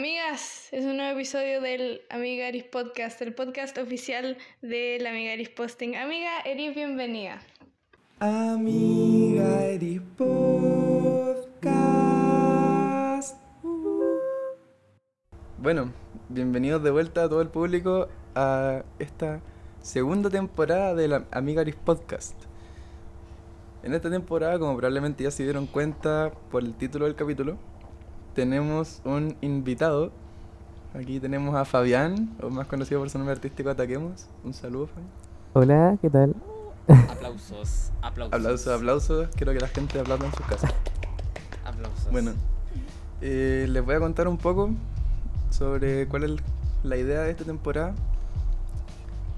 Amigas, es un nuevo episodio del Amiga Eris Podcast, el podcast oficial de la Amiga Eris Posting. Amiga Eris, bienvenida. Amiga Eris Podcast. Bueno, bienvenidos de vuelta a todo el público a esta segunda temporada de la Amiga Eris Podcast. En esta temporada, como probablemente ya se dieron cuenta por el título del capítulo, tenemos un invitado. Aquí tenemos a Fabián, o más conocido por su nombre artístico Ataquemos. Un saludo, Fabián. Hola, ¿qué tal? Aplausos, aplausos. Aplausos, aplausos. Quiero que la gente aplauda en sus casas. Aplausos. Bueno, eh, les voy a contar un poco sobre cuál es la idea de esta temporada.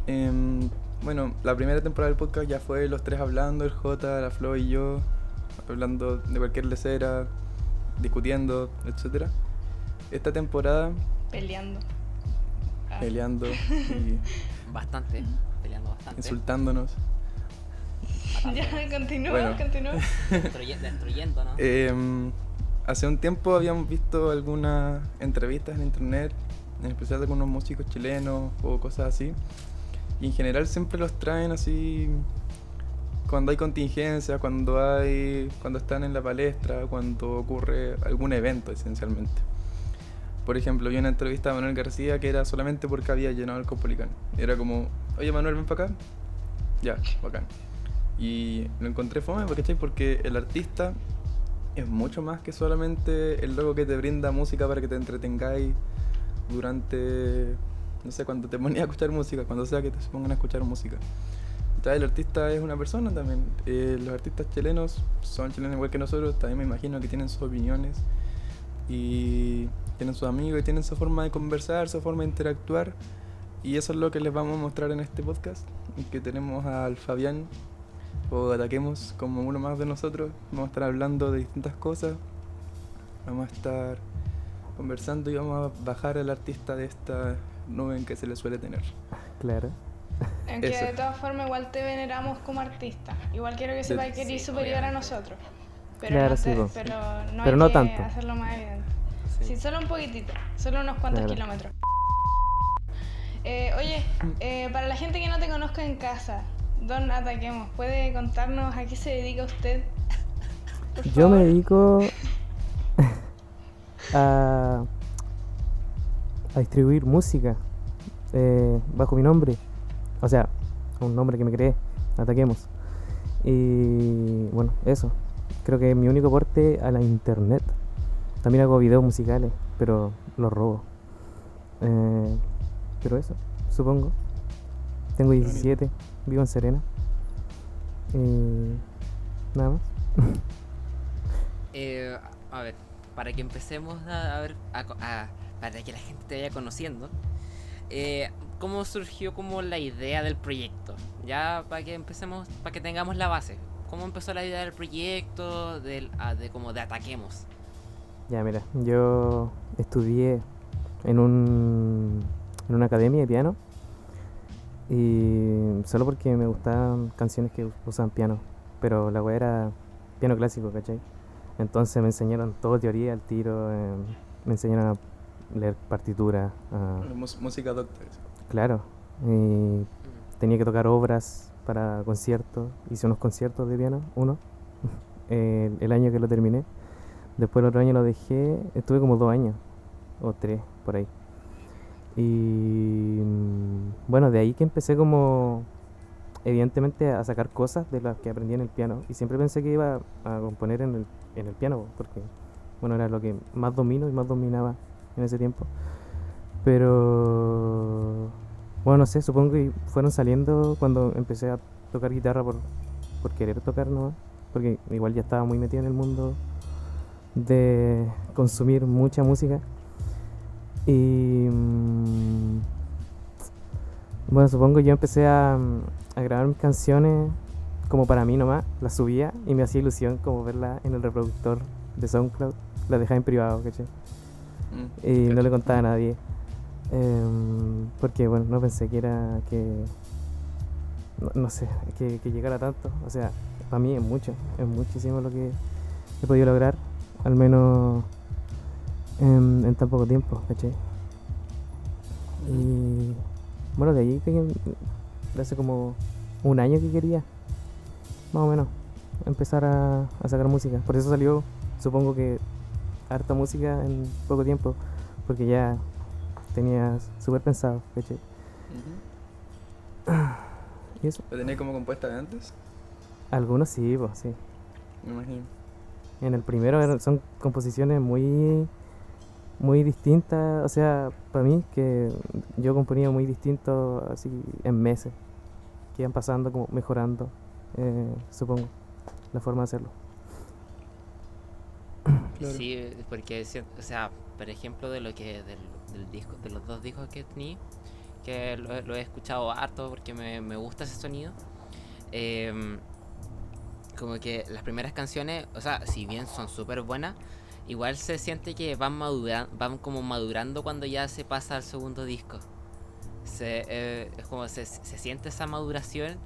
Em, bueno, la primera temporada del podcast ya fue los tres hablando, el J, la Flo y yo, hablando de cualquier lecera, discutiendo, etcétera. Esta temporada Peleando. Ah. peleando y Bastante, peleando bastante. insultándonos. Ya, continúa, Bueno. continúa. Destruye- destruyendo, ¿no? Em, hace un tiempo habíamos visto algunas entrevistas en internet, en especial de algunos músicos chilenos o cosas así. Y en general siempre los traen así cuando hay contingencia, cuando hay cuando están en la palestra, cuando ocurre algún evento esencialmente. Por ejemplo, vi una entrevista a Manuel García que era solamente porque había llenado el Copolicán. Era como, oye Manuel, ven para acá. Ya, bacán. Y lo encontré fome, ¿cachai? Porque el artista es mucho más que solamente el logo que te brinda música para que te entretengáis durante, no sé, cuando te ponías a escuchar música, cuando sea que te pongan a escuchar música. Ya, el artista es una persona también. Eh, los artistas chilenos son chilenos igual que nosotros, también me imagino que tienen sus opiniones y tienen sus amigos y tienen su forma de conversar, su forma de interactuar. Y eso es lo que les vamos a mostrar en este podcast, que tenemos al Fabián o ataquemos como uno más de nosotros. Vamos a estar hablando de distintas cosas. Vamos a estar conversando y vamos a bajar al artista de esta nube en que se le suele tener. Claro. Aunque Eso. de todas formas igual te veneramos como artista. Igual quiero que sepas que eres sí, superior a nosotros. Pero Claro, no, sí, te- po. pero no Pero hay no que tanto. hacerlo más evidente. Sí. Sí, solo un poquitito, solo unos cuantos Claro. kilómetros. Eh, oye, eh, para la gente que no te conozca en casa, Don Ataquemos, ¿puede contarnos a qué se dedica usted? Yo me dedico a, a distribuir música eh, bajo mi nombre. O sea, un nombre que me creé, Ataquemos. Y bueno, eso. Creo que es mi único aporte a la internet. También hago videos musicales, pero los robo. Eh, pero eso, supongo. Tengo 17, vivo en Serena. Y nada más. Eh, a ver, para que empecemos a, a ver, a- para que la gente te vaya conociendo, eh, ¿cómo surgió como la idea del proyecto? Ya para que empecemos, para que tengamos la base. ¿Cómo empezó la idea del proyecto, del, ah, de como de ataquemos? Ya, mira, yo estudié en un en una academia de piano y solo porque me gustaban canciones que usan piano, pero la weá era piano clásico, ¿cachai? Entonces me enseñaron todo teoría al tiro, eh, me enseñaron a leer partitura, a- música doctor. Claro, y tenía que tocar obras para conciertos, hice unos conciertos de piano, uno, el, el año que lo terminé. Después el otro año lo dejé, estuve como dos años, o tres, por ahí. Y mm, bueno, de ahí que empecé como, evidentemente, a sacar cosas de las que aprendí en el piano. Y siempre pensé que iba a componer en el, en el piano, porque, bueno, era lo que más domino y más dominaba en ese tiempo. Pero, bueno, no sé, supongo que fueron saliendo cuando empecé a tocar guitarra por, por querer tocar nomás. Porque igual ya estaba muy metido en el mundo de consumir mucha música. Y mm, bueno, supongo yo empecé a, a grabar mis canciones como para mí nomás, las subía y me hacía ilusión como verla en el reproductor de SoundCloud, las dejaba en privado, ¿cachai? Mm, Y no le contaba a nadie. Em, porque bueno, no pensé que era que no, sé, que, llegara tanto. O sea, para mí es mucho, es muchísimo lo que he podido lograr. Al menos en, tan poco tiempo, ¿cachai? Y bueno, de que de hace como un año que quería, más o menos, empezar a, a sacar música. Por eso salió, supongo que, harta música en poco tiempo, porque ya tenía súper pensado, ¿cachai? Y eso, ¿Lo tenía como compuesta de antes? algunos sí, pues sí. Me imagino. En el primero eran- son composiciones muy muy distintas, o sea, para mí que yo componía muy distinto así en meses, que iban pasando como mejorando, eh, supongo, la forma de hacerlo. Claro. Sí, porque, o sea, por ejemplo, de lo que del disco, de los dos discos que tenía, que lo, he- escuchado harto porque me, me gusta ese sonido. em, como que las primeras canciones, o sea, si bien son súper buenas, igual se siente que van madura- van como madurando cuando ya se pasa al segundo disco. Se, eh, es como se, se siente esa maduración.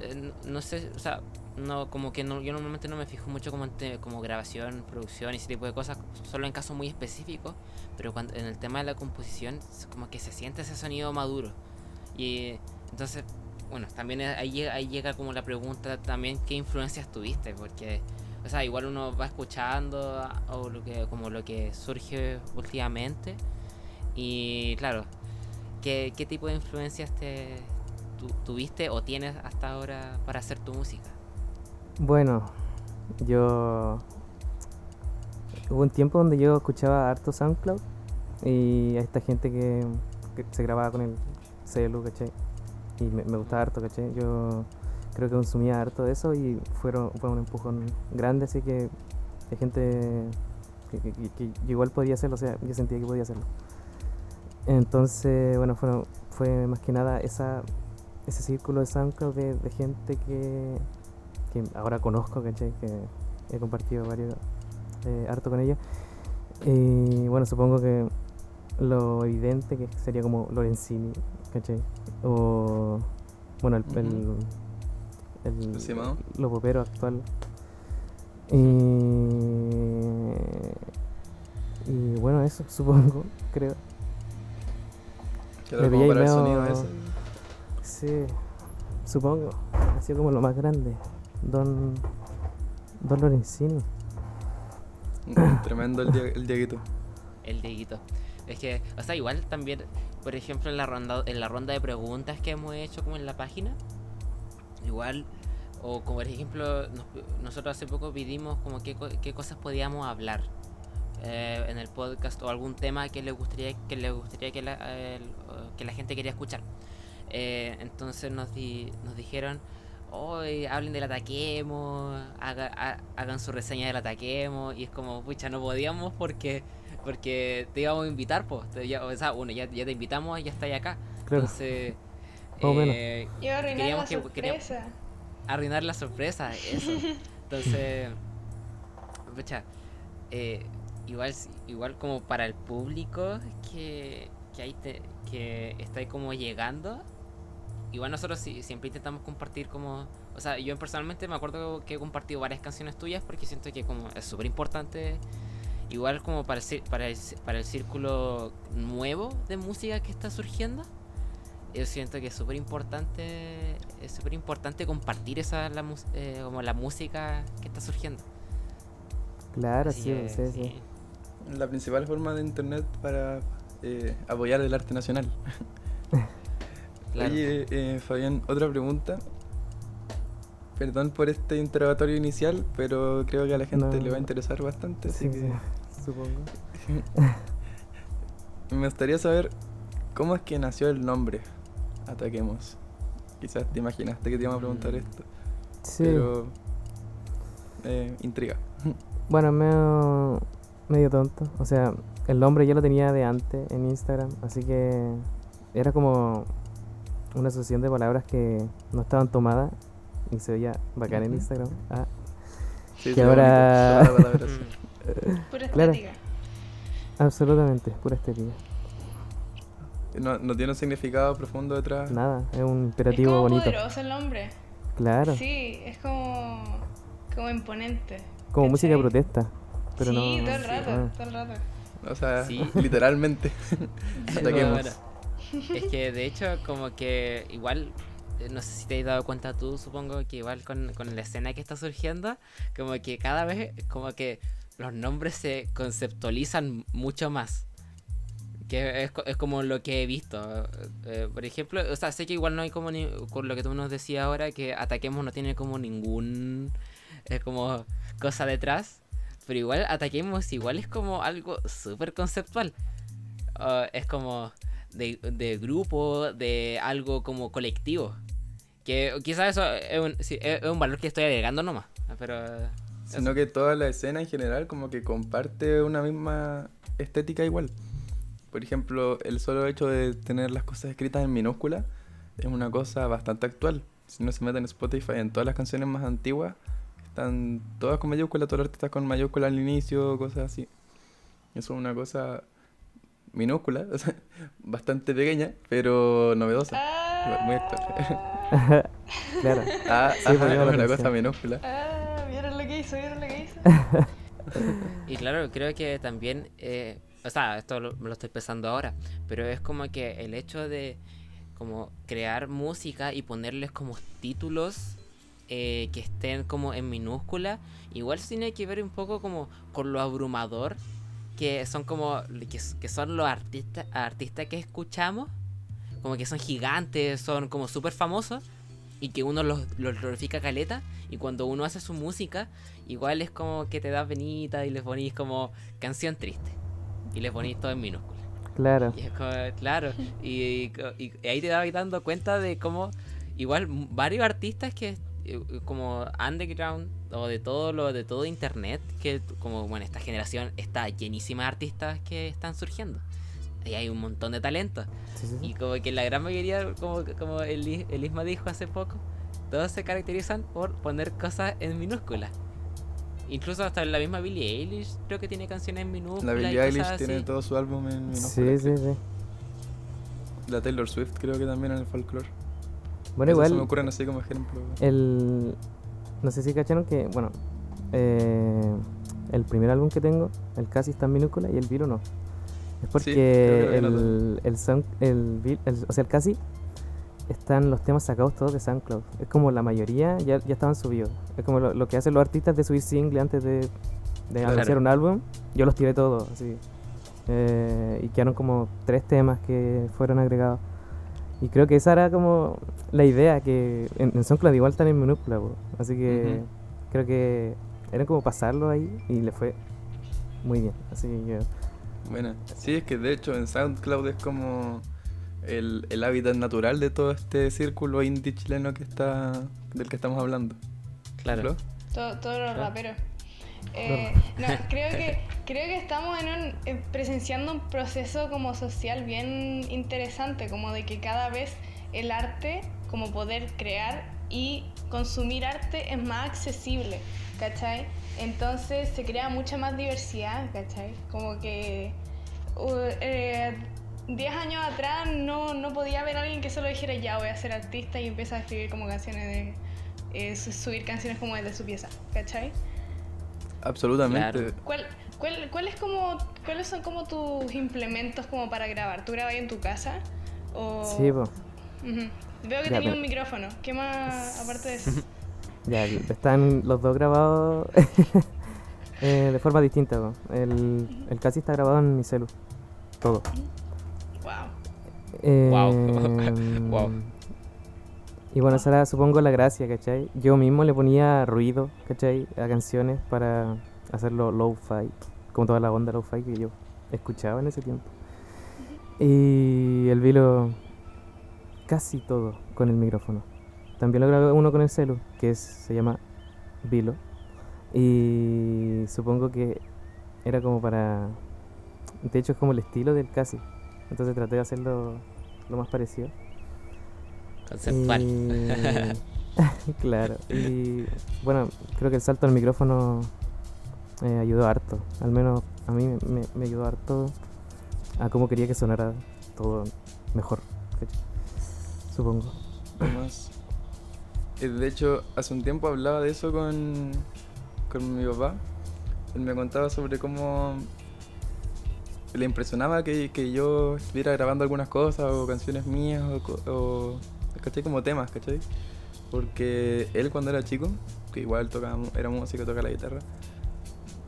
eh, n- no sé, o sea, no como que no, yo normalmente no me fijo mucho como te- como grabación, producción y ese tipo de cosas, solo en casos muy específicos, pero cuando en el tema de la composición como que se siente ese sonido maduro. Y entonces, bueno, también ahí ahí llega como la pregunta también qué influencias tuviste, porque o sea, igual uno va escuchando a- o lo que como lo que surge últimamente y claro, ¿qué, qué tipo de influencias te tu- tuviste o tienes hasta ahora para hacer tu música? Bueno, yo hubo un tiempo donde yo escuchaba harto SoundCloud y a esta gente que, que se grababa con el celu, ¿cachai? Y me, gustaba harto, ¿cachai? Yo creo que consumía harto de eso y fueron, fue un empujón grande, así que hay gente que, que- que- igual podía hacerlo, o sea, yo sentía que podía hacerlo. Entonces, bueno, fueron, fue más que nada esa, ese círculo de SoundCloud de gente que, que ahora conozco, ¿cachai? Que he compartido varios, eh, harto con ellos. Y bueno, supongo que lo evidente que sería como Lorenzini, ¿cachai? O, bueno, el, el, Ujú. el, El lo popero actual. Y, y bueno, eso supongo, creo. Claro, como para el sonido ese. Sí, supongo. Ha sido como lo más grande. Don, Don Lorenzini. Mm, Tremendo el, Dia- el Dieguito. El Dieguito. Es que, o sea, igual también, por ejemplo, en la ronda, en la ronda de preguntas que hemos hecho como en la página, igual, o como por ejemplo, nos- nosotros hace poco pedimos como qué, co- qué cosas podíamos hablar eh, en el podcast o algún tema que les gustaría que les gustaría que la, eh, que la gente quería escuchar. Eh, entonces nos, di- nos dijeron, hoy hablen del ataquemos, haga- ha- hagan su reseña del ataquemos, y es como, pucha, no podíamos porque porque te íbamos a invitar, pues. O sea, uno, ya, ya te invitamos y ya está acá. Claro. Entonces, Más o menos. eh, a arruinar la Queríamos que- queríamos- sorpresa. arruinar la sorpresa, eso. Entonces, pucha, eh, igual, igual como para el público que, que, hay te- que está ahí como llegando, igual nosotros sí- siempre intentamos compartir como, o sea, yo personalmente me acuerdo que he compartido varias canciones tuyas porque siento que como es súper importante, igual como para el, para, el, para el círculo nuevo de música que está surgiendo. Yo siento que es súper importante, es súper importante compartir esa la, eh, como la música que está surgiendo. Claro, Así sí, que, sí, sí. La principal forma de internet para eh, apoyar el arte nacional. Claro. Oye, eh, Fabián, otra pregunta. Perdón por este interrogatorio inicial, pero creo que a la gente No. le va a interesar bastante, así Sí, que sí, supongo. me gustaría saber cómo es que nació el nombre Ataquemos. Quizás te imaginaste que te íbamos a preguntar Mm. esto, Sí. pero eh, intriga. Bueno, es medio, medio tonto. O sea, el nombre ya lo tenía de antes en Instagram, así que era como una asociación de palabras que no estaban tomadas y se veía bacán en. Instagram. Ah, Sí, Que sí, ahora-. Mm, Pura estética. absolutamente, pura estética. No, no tiene un significado profundo detrás. Nada, es un Es imperativo como bonito. poderoso el nombre. Claro, Sí, es como, como imponente. como música de ¿cachai? protesta. Pero sí, no. todo el rato, ah, todo el rato. O sea, Sí. literalmente. Ataquemos. Es que de hecho como que igual, eh, no sé si te has dado cuenta tú, supongo que igual con, con la escena que está surgiendo, como que cada vez como que los nombres se conceptualizan mucho más. Que es, co- es como lo que he visto. eh, por ejemplo, o sea, sé que igual no hay como ni, con lo que tú nos decías ahora, que Ataquemos no tiene como ningún es como cosa detrás. Pero igual Ataquemos igual es como algo súper conceptual. Ah, es como de, de grupo, de algo como colectivo. Que quizás eso es un, sí, es un valor que estoy agregando nomás. Pero Sino que toda la escena en general como que comparte una misma estética igual. Por ejemplo, el solo hecho de tener las cosas escritas en minúscula es una cosa bastante actual. Si uno se mete en Spotify, en todas las canciones más antiguas, están todas con mayúscula, todos los artistas con mayúscula al inicio, cosas así. Eso es una cosa minúscula, o sea, bastante pequeña, pero novedosa. Muy actual. claro. Ah, Sí, ajá, una atención. cosa minúscula. Ah, ¿vieron lo que hizo? ¿Vieron lo que hizo? Y claro, creo que también, eh, o sea, esto lo, me lo estoy pensando ahora, pero es como que el hecho de como crear música y ponerles como títulos eh, que estén como en minúscula, igual sí tiene que ver un poco como con lo abrumador que son como que, son los artistas artistas que escuchamos, como que son gigantes, son como súper famosos y que uno los, los glorifica caleta y cuando uno hace su música igual es como que te da penita y les ponís como canción triste y les ponís todo en minúscula Claro. y es como, claro y, y- y ahí te das dando cuenta de cómo igual varios artistas que como underground o de todo lo de todo internet que como bueno esta generación está llenísima de artistas que están surgiendo y hay un montón de talentos Sí, sí, sí. y como que la gran mayoría, como, como el, el Isma dijo hace poco, todos se caracterizan por poner cosas en minúsculas. Incluso hasta la misma Billie Eilish creo que tiene canciones en minúsculas. La Billie Eilish tiene todo su álbum en minúscula. Sí, sí, sí. La Taylor Swift creo que también en el folclore. Bueno, Eso se me igual, ocurren así como ejemplo. el... No sé si cacharon que, bueno, eh, el primer álbum que tengo, el Casi está en minúscula y el Vilo no. Es porque el, el, sound, el, el- o sea, el Casi están los temas sacados todos de SoundCloud. Es como la mayoría ya, ya estaban subidos. Es como lo, lo que hacen los artistas de subir single antes de, de Claro. un álbum. Yo los tiré todos, así. Eh, y quedaron como tres temas que fueron agregados. Y creo que esa era como la idea, que en, en SoundCloud igual están en minúscula, po. así que creo que era como pasarlo ahí y le fue muy bien. Así que Bueno, sí, es que de hecho en SoundCloud es como el, el hábitat natural de todo este círculo indie chileno que está del que estamos hablando. Claro. Todos los Claro. raperos. Eh, no, creo que creo que estamos en un, eh, presenciando un proceso como social bien interesante, como de que cada vez el arte, como poder crear y consumir arte es más accesible, ¿cachai? Entonces se crea mucha más diversidad, ¿cachai? Como que uh, eh, 10 años atrás no, no podía haber alguien que solo dijera ya voy a ser artista y empieza a escribir como canciones de... eh, su- subir canciones como de su pieza, ¿cachai? Absolutamente. Claro. ¿Cuál, cuál, cuál es como, ¿Cuáles son como tus implementos como para grabar? ¿Tú grabas en tu casa? O... sí, po. Ujú. Veo que Ya, pero- un micrófono. ¿Qué más aparte de eso? ya están los dos grabados eh, de forma distinta. El, el Casi está grabado en mi celu. Todo. wow. Em, Guau. Y bueno, esa era supongo la gracia, ¿cachai? Yo mismo le ponía ruido, ¿cachai? A canciones para hacerlo low-fi, como toda la onda low-fi que yo escuchaba en ese tiempo. Y el vilo casi todo con el micrófono. También lo grabé uno con el celu, que se llama Vilo. Y supongo que era como para... De hecho es como el estilo del casi. Entonces traté de hacerlo lo más parecido. Conceptual. Y- claro. Y bueno, creo que el salto al micrófono eh, ayudó harto. Al menos a mí me, me- me ayudó harto a cómo quería que sonara todo mejor. Supongo. Más. Eh, De hecho, hace un tiempo hablaba de eso con, con mi papá. Él me contaba sobre cómo le impresionaba que, que yo estuviera grabando algunas cosas o canciones mías o ¿cachai? Como temas, ¿cachai? Porque él cuando era chico, que igual tocaba, era músico, tocaba la guitarra,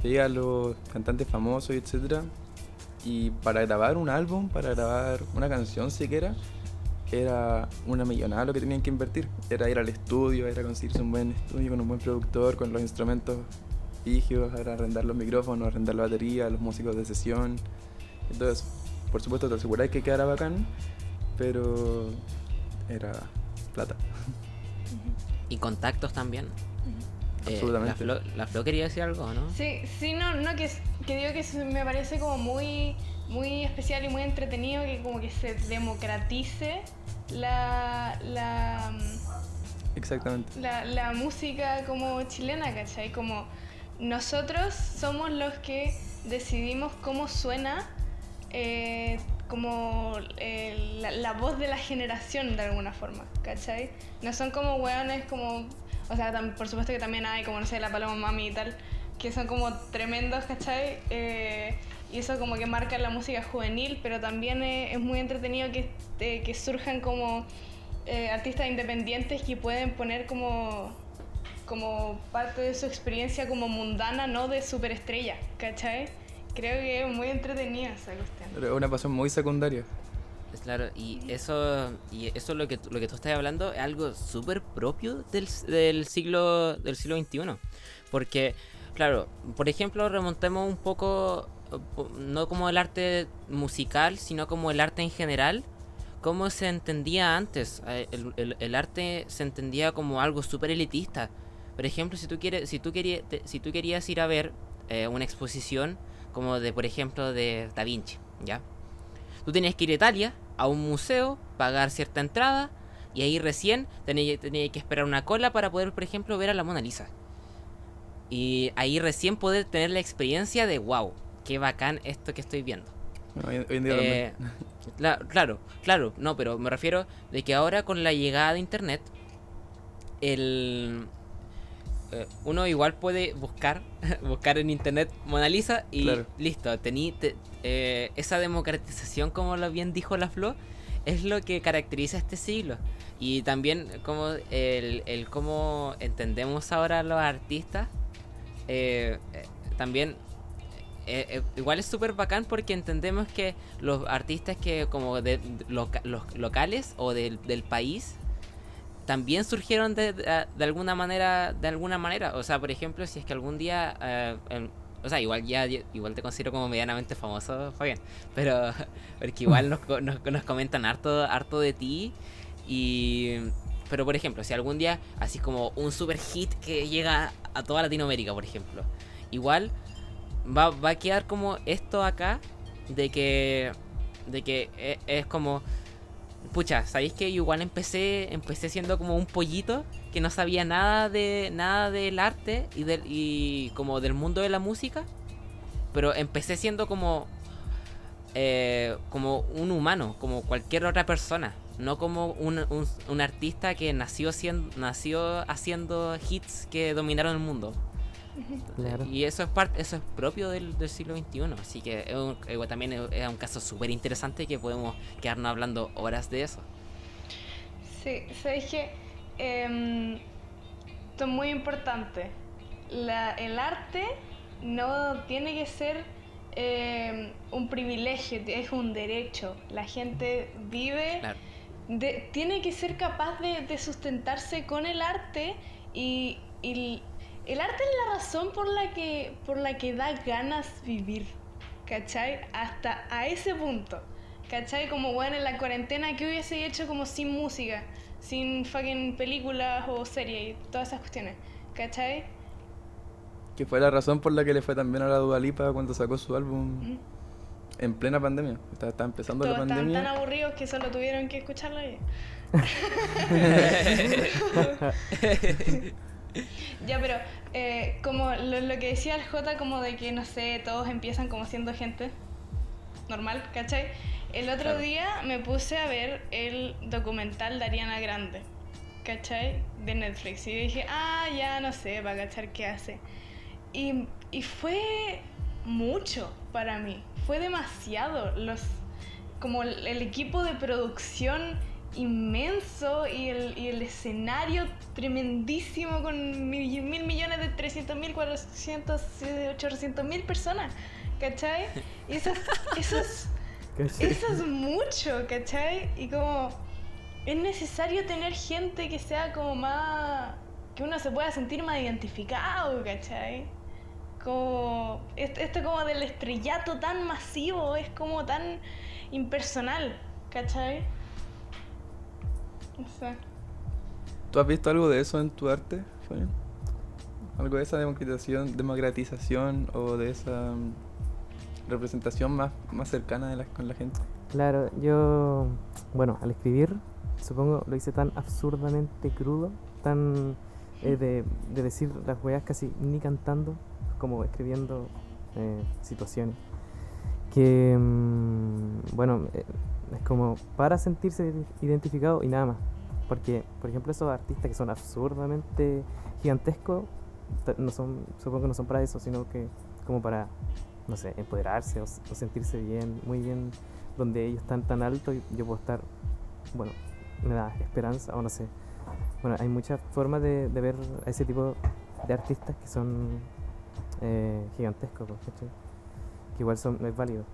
veía a los cantantes famosos etcétera, y para grabar un álbum, para grabar una canción siquiera, era una millonada lo que tenían que invertir. Era ir al estudio, era conseguirse un buen estudio con un buen productor, con los instrumentos rígidos, era arrendar los micrófonos, arrendar la batería, los músicos de sesión eso. Por supuesto te aseguráis que quedara bacán, pero era plata. Y contactos también. Eh, Absolutamente. La Flo, la Flo quería decir algo, ¿no? Sí, sí, no, no, que, que digo que me parece como muy, muy especial y muy entretenido que como que se democratice la, la, mm, Exactamente. la, la música como chilena, ¿cachai? Como nosotros somos los que decidimos cómo suena eh, como eh, la, la voz de la generación de alguna forma, ¿cachai? No son como hueones como, o sea, tam- por supuesto que también hay como, no sé, la Paloma Mami y tal, que son como tremendos, ¿cachai? Eh, y eso como que marca la música juvenil, pero también es muy entretenido que, eh, que surjan como eh, artistas independientes que pueden poner como, como parte de su experiencia como mundana, no de superestrella, ¿cachai? Creo que es muy entretenida esa cuestión. Pero es una pasión muy secundaria. Es Claro, y eso, y eso lo que, tú- lo que tú estás hablando es algo súper propio del, s- del siglo del siglo XXI. Porque, claro, por ejemplo, remontemos un poco, po- no como el arte musical, sino como el arte en general, cómo se entendía antes. Eh, El, el- el arte se entendía como algo súper elitista. Por ejemplo, si tú, quieres, si tú, querías, si tú querías ir a ver eh, una exposición como de, por ejemplo, de Da Vinci, ¿ya? Tú tenías que ir a Italia, a un museo, pagar cierta entrada, y ahí recién tenías, tenías que esperar una cola para poder, por ejemplo, ver a la Mona Lisa. Y ahí recién poder tener la experiencia de, wow, qué bacán esto que estoy viendo. Hoy, en día Eh, cla- claro, claro, no, pero me refiero de que ahora con la llegada de internet, el eh, uno igual puede buscar, buscar en internet Mona Lisa y Claro. listo, tení te- eh, esa democratización, como lo bien dijo la Flo, es lo que caracteriza este siglo. Y también como el, el cómo entendemos ahora a los artistas, eh, también eh, eh, igual es súper bacán porque entendemos que los artistas que como de, de loca- los locales o del, del país también surgieron de, de- de alguna manera de alguna manera. O sea por ejemplo si es que algún día eh, o sea igual ya igual te considero como medianamente famoso Fabián pero porque igual nos, nos, nos comentan harto harto de ti y pero por ejemplo si algún día así como un super hit que llega a toda Latinoamérica por ejemplo igual va, va a quedar como esto acá de que de que e- es, como pucha sabéis que igual empecé empecé siendo como un pollito que no sabía nada de nada del arte y del y como del mundo de la música pero empecé siendo como eh, como un humano como cualquier otra persona no como un, un, un artista que nació siendo, nació haciendo hits que dominaron el mundo Claro. y eso es parte, eso es propio del, del siglo XXI, así que es un- igual también es, un caso súper interesante que podemos quedarnos hablando horas de eso. Sí, sabes que Em, esto es muy importante. La- el arte no tiene que ser em, un privilegio, es un derecho. La gente vive Claro. de- tiene que ser capaz de, de sustentarse con el arte y, y el, arte es la razón por la que por la que da ganas vivir, ¿cachai? Hasta a ese punto, ¿cachai? Como bueno en la cuarentena que hubiese hecho como sin música, sin fucking películas o series y todas esas cuestiones, ¿cachai? Que fue la razón por la que le fue también a la Dua Lipa cuando sacó su álbum en plena pandemia. Estaba, estaba empezando Todos la estaban pandemia. tan aburridos que solo tuvieron que escucharlo y... Ya, pero eh, como lo, lo que decía el J, como de que, no sé, todos empiezan como siendo gente normal, ¿cachai? El otro Claro. día me puse a ver el documental de Ariana Grande, ¿cachai? De Netflix. Y dije, ah, ya no sé, para cachar qué hace. Y, y fue mucho para mí. fue demasiado. Los, como el equipo de producción inmenso y el, y el escenario tremendísimo con mil, mil millones de 300 mil, 400, 800 mil personas, ¿cachai? Y eso es, eso es, eso es mucho, ¿cachai? Y como es necesario tener gente que sea como más, que uno se pueda sentir más identificado, ¿cachai? Como, esto, esto como del estrellato tan masivo, es como tan impersonal, ¿cachai? Exacto. ¿Tú has visto algo de eso en tu arte, Fabián? ¿Algo de esa democratización, democratización o de esa mm, representación más, más cercana de la, con la gente? Claro, yo, bueno, al escribir, supongo lo hice tan absurdamente crudo, tan eh, de, de decir las weas casi ni cantando, como escribiendo eh, situaciones. Que, mm, bueno, eh, es como para sentirse identificado y nada más. Porque, por ejemplo, esos artistas que son absurdamente gigantescos, no son, supongo que no son para eso, sino que como para, no sé, empoderarse o, o sentirse bien, muy bien, donde ellos están tan alto y yo puedo estar, bueno, me da esperanza o no sé. Bueno, hay muchas formas de, ver a ese tipo de artistas que son eh, gigantescos, ¿cachai? que igual son, es válido.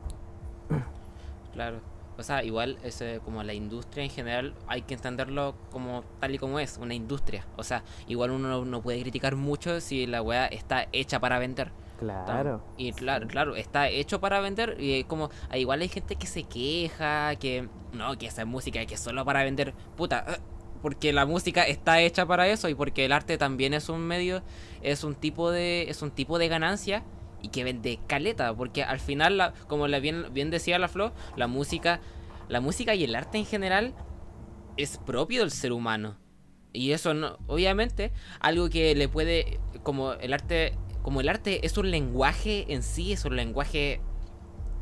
Claro. O sea, igual es como la industria en general hay que entenderlo como tal y como es, una industria. O sea, igual uno no, puede criticar mucho si la weá está hecha para vender. Claro. Y claro, claro, está hecho para vender y es como, ah, igual hay gente que se queja, que no, que esa es música que es solo para vender, puta, eh, porque la música está hecha para eso y porque el arte también es un medio, es un tipo de, es un tipo de ganancia y que vende caleta, porque al final, la- como la bien, decía la Flo, la música, la música y el arte en general es propio del ser humano. Y eso no, obviamente, algo que le puede, como el arte, como el arte es un lenguaje en sí, es un lenguaje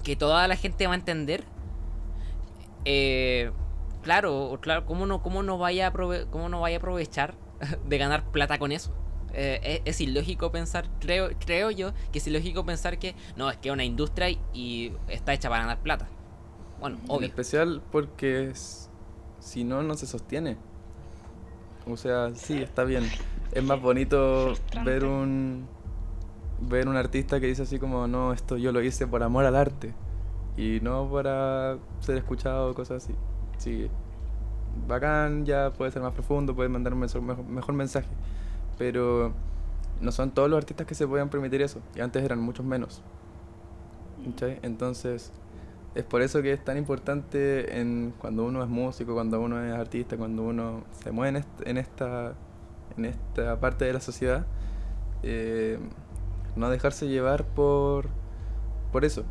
que toda la gente va a entender. eh, claro, claro, ¿cómo no, cómo no vaya cómo no vaya a aprovechar de ganar plata con eso? Eh, es, es ilógico pensar, creo, creo yo que es ilógico pensar que no, es que es una industria y, y está hecha para ganar plata. Bueno, En obvio. especial porque es- si no, no se sostiene. O sea, sí, está bien. Es más bonito Frustrante. ver un ver un artista que dice así como, no, esto yo lo hice por amor al arte y no para ser escuchado o cosas así. Sí, bacán, ya puede ser más profundo, puede mandar un mejor, mejor mensaje, pero no son todos los artistas que se puedan permitir eso, y antes eran muchos menos. Entonces, es por eso que es tan importante en cuando uno es músico, cuando uno es artista, cuando uno se mueve en, est- en esta en esta parte de la sociedad, eh, no dejarse llevar por por eso.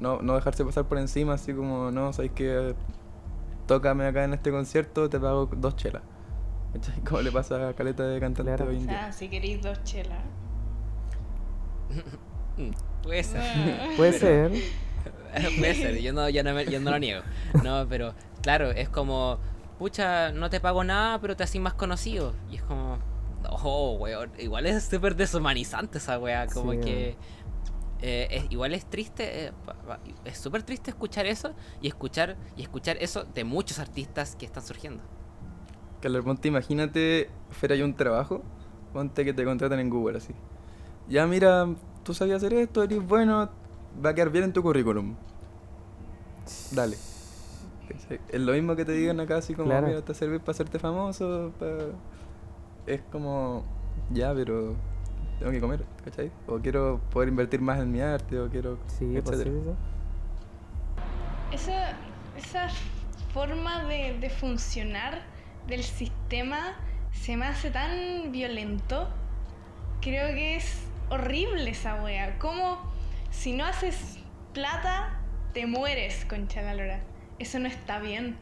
No, no dejarse pasar por encima así como, no, sabes que tócame acá en este concierto, te pago dos chelas. ¿Cachai? Como le pasa a caleta de cantante Claro. hoy en día. sea, si queréis dos chelas. Puede ser. Puede Pero- ser. Puede ser, yo no, yo, no me- yo no lo niego. No, pero claro, es como, pucha, no te pago nada, pero te haces más conocido. Y es como, oh, weón, igual es súper deshumanizante esa weá, como Sí, que... eh, es, igual es triste, eh, es súper triste escuchar eso y escuchar y escuchar eso de muchos artistas que están surgiendo. Carlos, ponte, imagínate, fuera hay un trabajo, ponte que te contratan en Google así. Ya mira, tú sabías hacer esto, eres bueno, va a quedar bien en tu currículum. Dale. Es lo mismo que te digan acá así como, Claro. mira, te sirve para hacerte famoso, pa-". es como, ya, pero tengo que comer, ¿cachai? O quiero poder invertir más en mi arte, o quiero, Sí, sí. Esa, esa forma de, de funcionar del sistema se me hace tan violento. Creo que es horrible esa wea. Como si no haces plata, te mueres, concha la. Eso no está bien.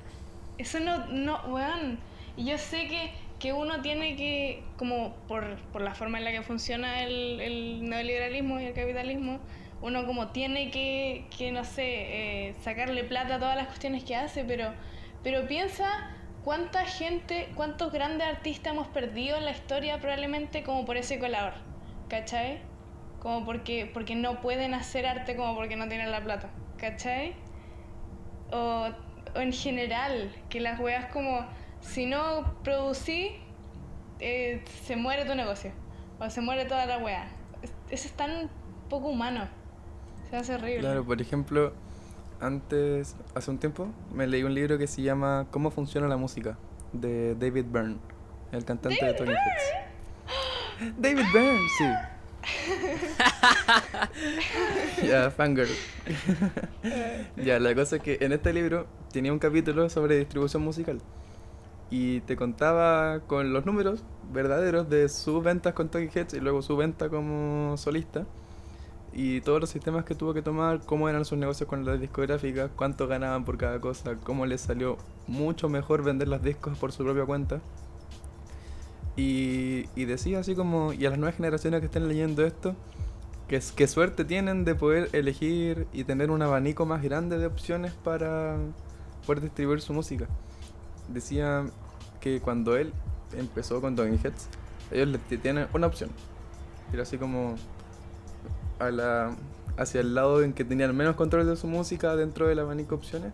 Eso no, no, weón. Y yo sé que, que uno tiene que, como por, por la forma en la que funciona el, el neoliberalismo y el capitalismo, uno como tiene que, que no sé, eh, sacarle plata a todas las cuestiones que hace, pero, pero piensa cuánta gente, cuántos grandes artistas hemos perdido en la historia probablemente como por ese colador, ¿cachai? como porque, porque no pueden hacer arte como porque no tienen la plata, ¿cachai? O, o en general, que las weas como, si no producí, eh, se muere tu negocio, o se muere toda la wea. Es- Eso es tan poco humano, se hace horrible. Claro, por ejemplo, antes, hace un tiempo, me leí un libro que se llama Cómo funciona la música, de David Byrne, el cantante de Talking Heads. David Byrne, sí. ya, fangirl. ya, la cosa es que en este libro tenía un capítulo sobre distribución musical. Y te contaba con los números verdaderos de sus ventas con Talking Heads y luego su venta como solista y todos los sistemas que tuvo que tomar, cómo eran sus negocios con las discográficas, cuánto ganaban por cada cosa, cómo les salió mucho mejor vender los discos por su propia cuenta. Y, y decía así como, y a las nuevas generaciones que estén leyendo esto, que, qué suerte tienen de poder elegir y tener un abanico más grande de opciones para poder distribuir su música. Decía que cuando él empezó con Talking Heads, ellos le tienen una opción. Era así como a la, hacia el lado en que tenían menos control de su música dentro del abanico de opciones.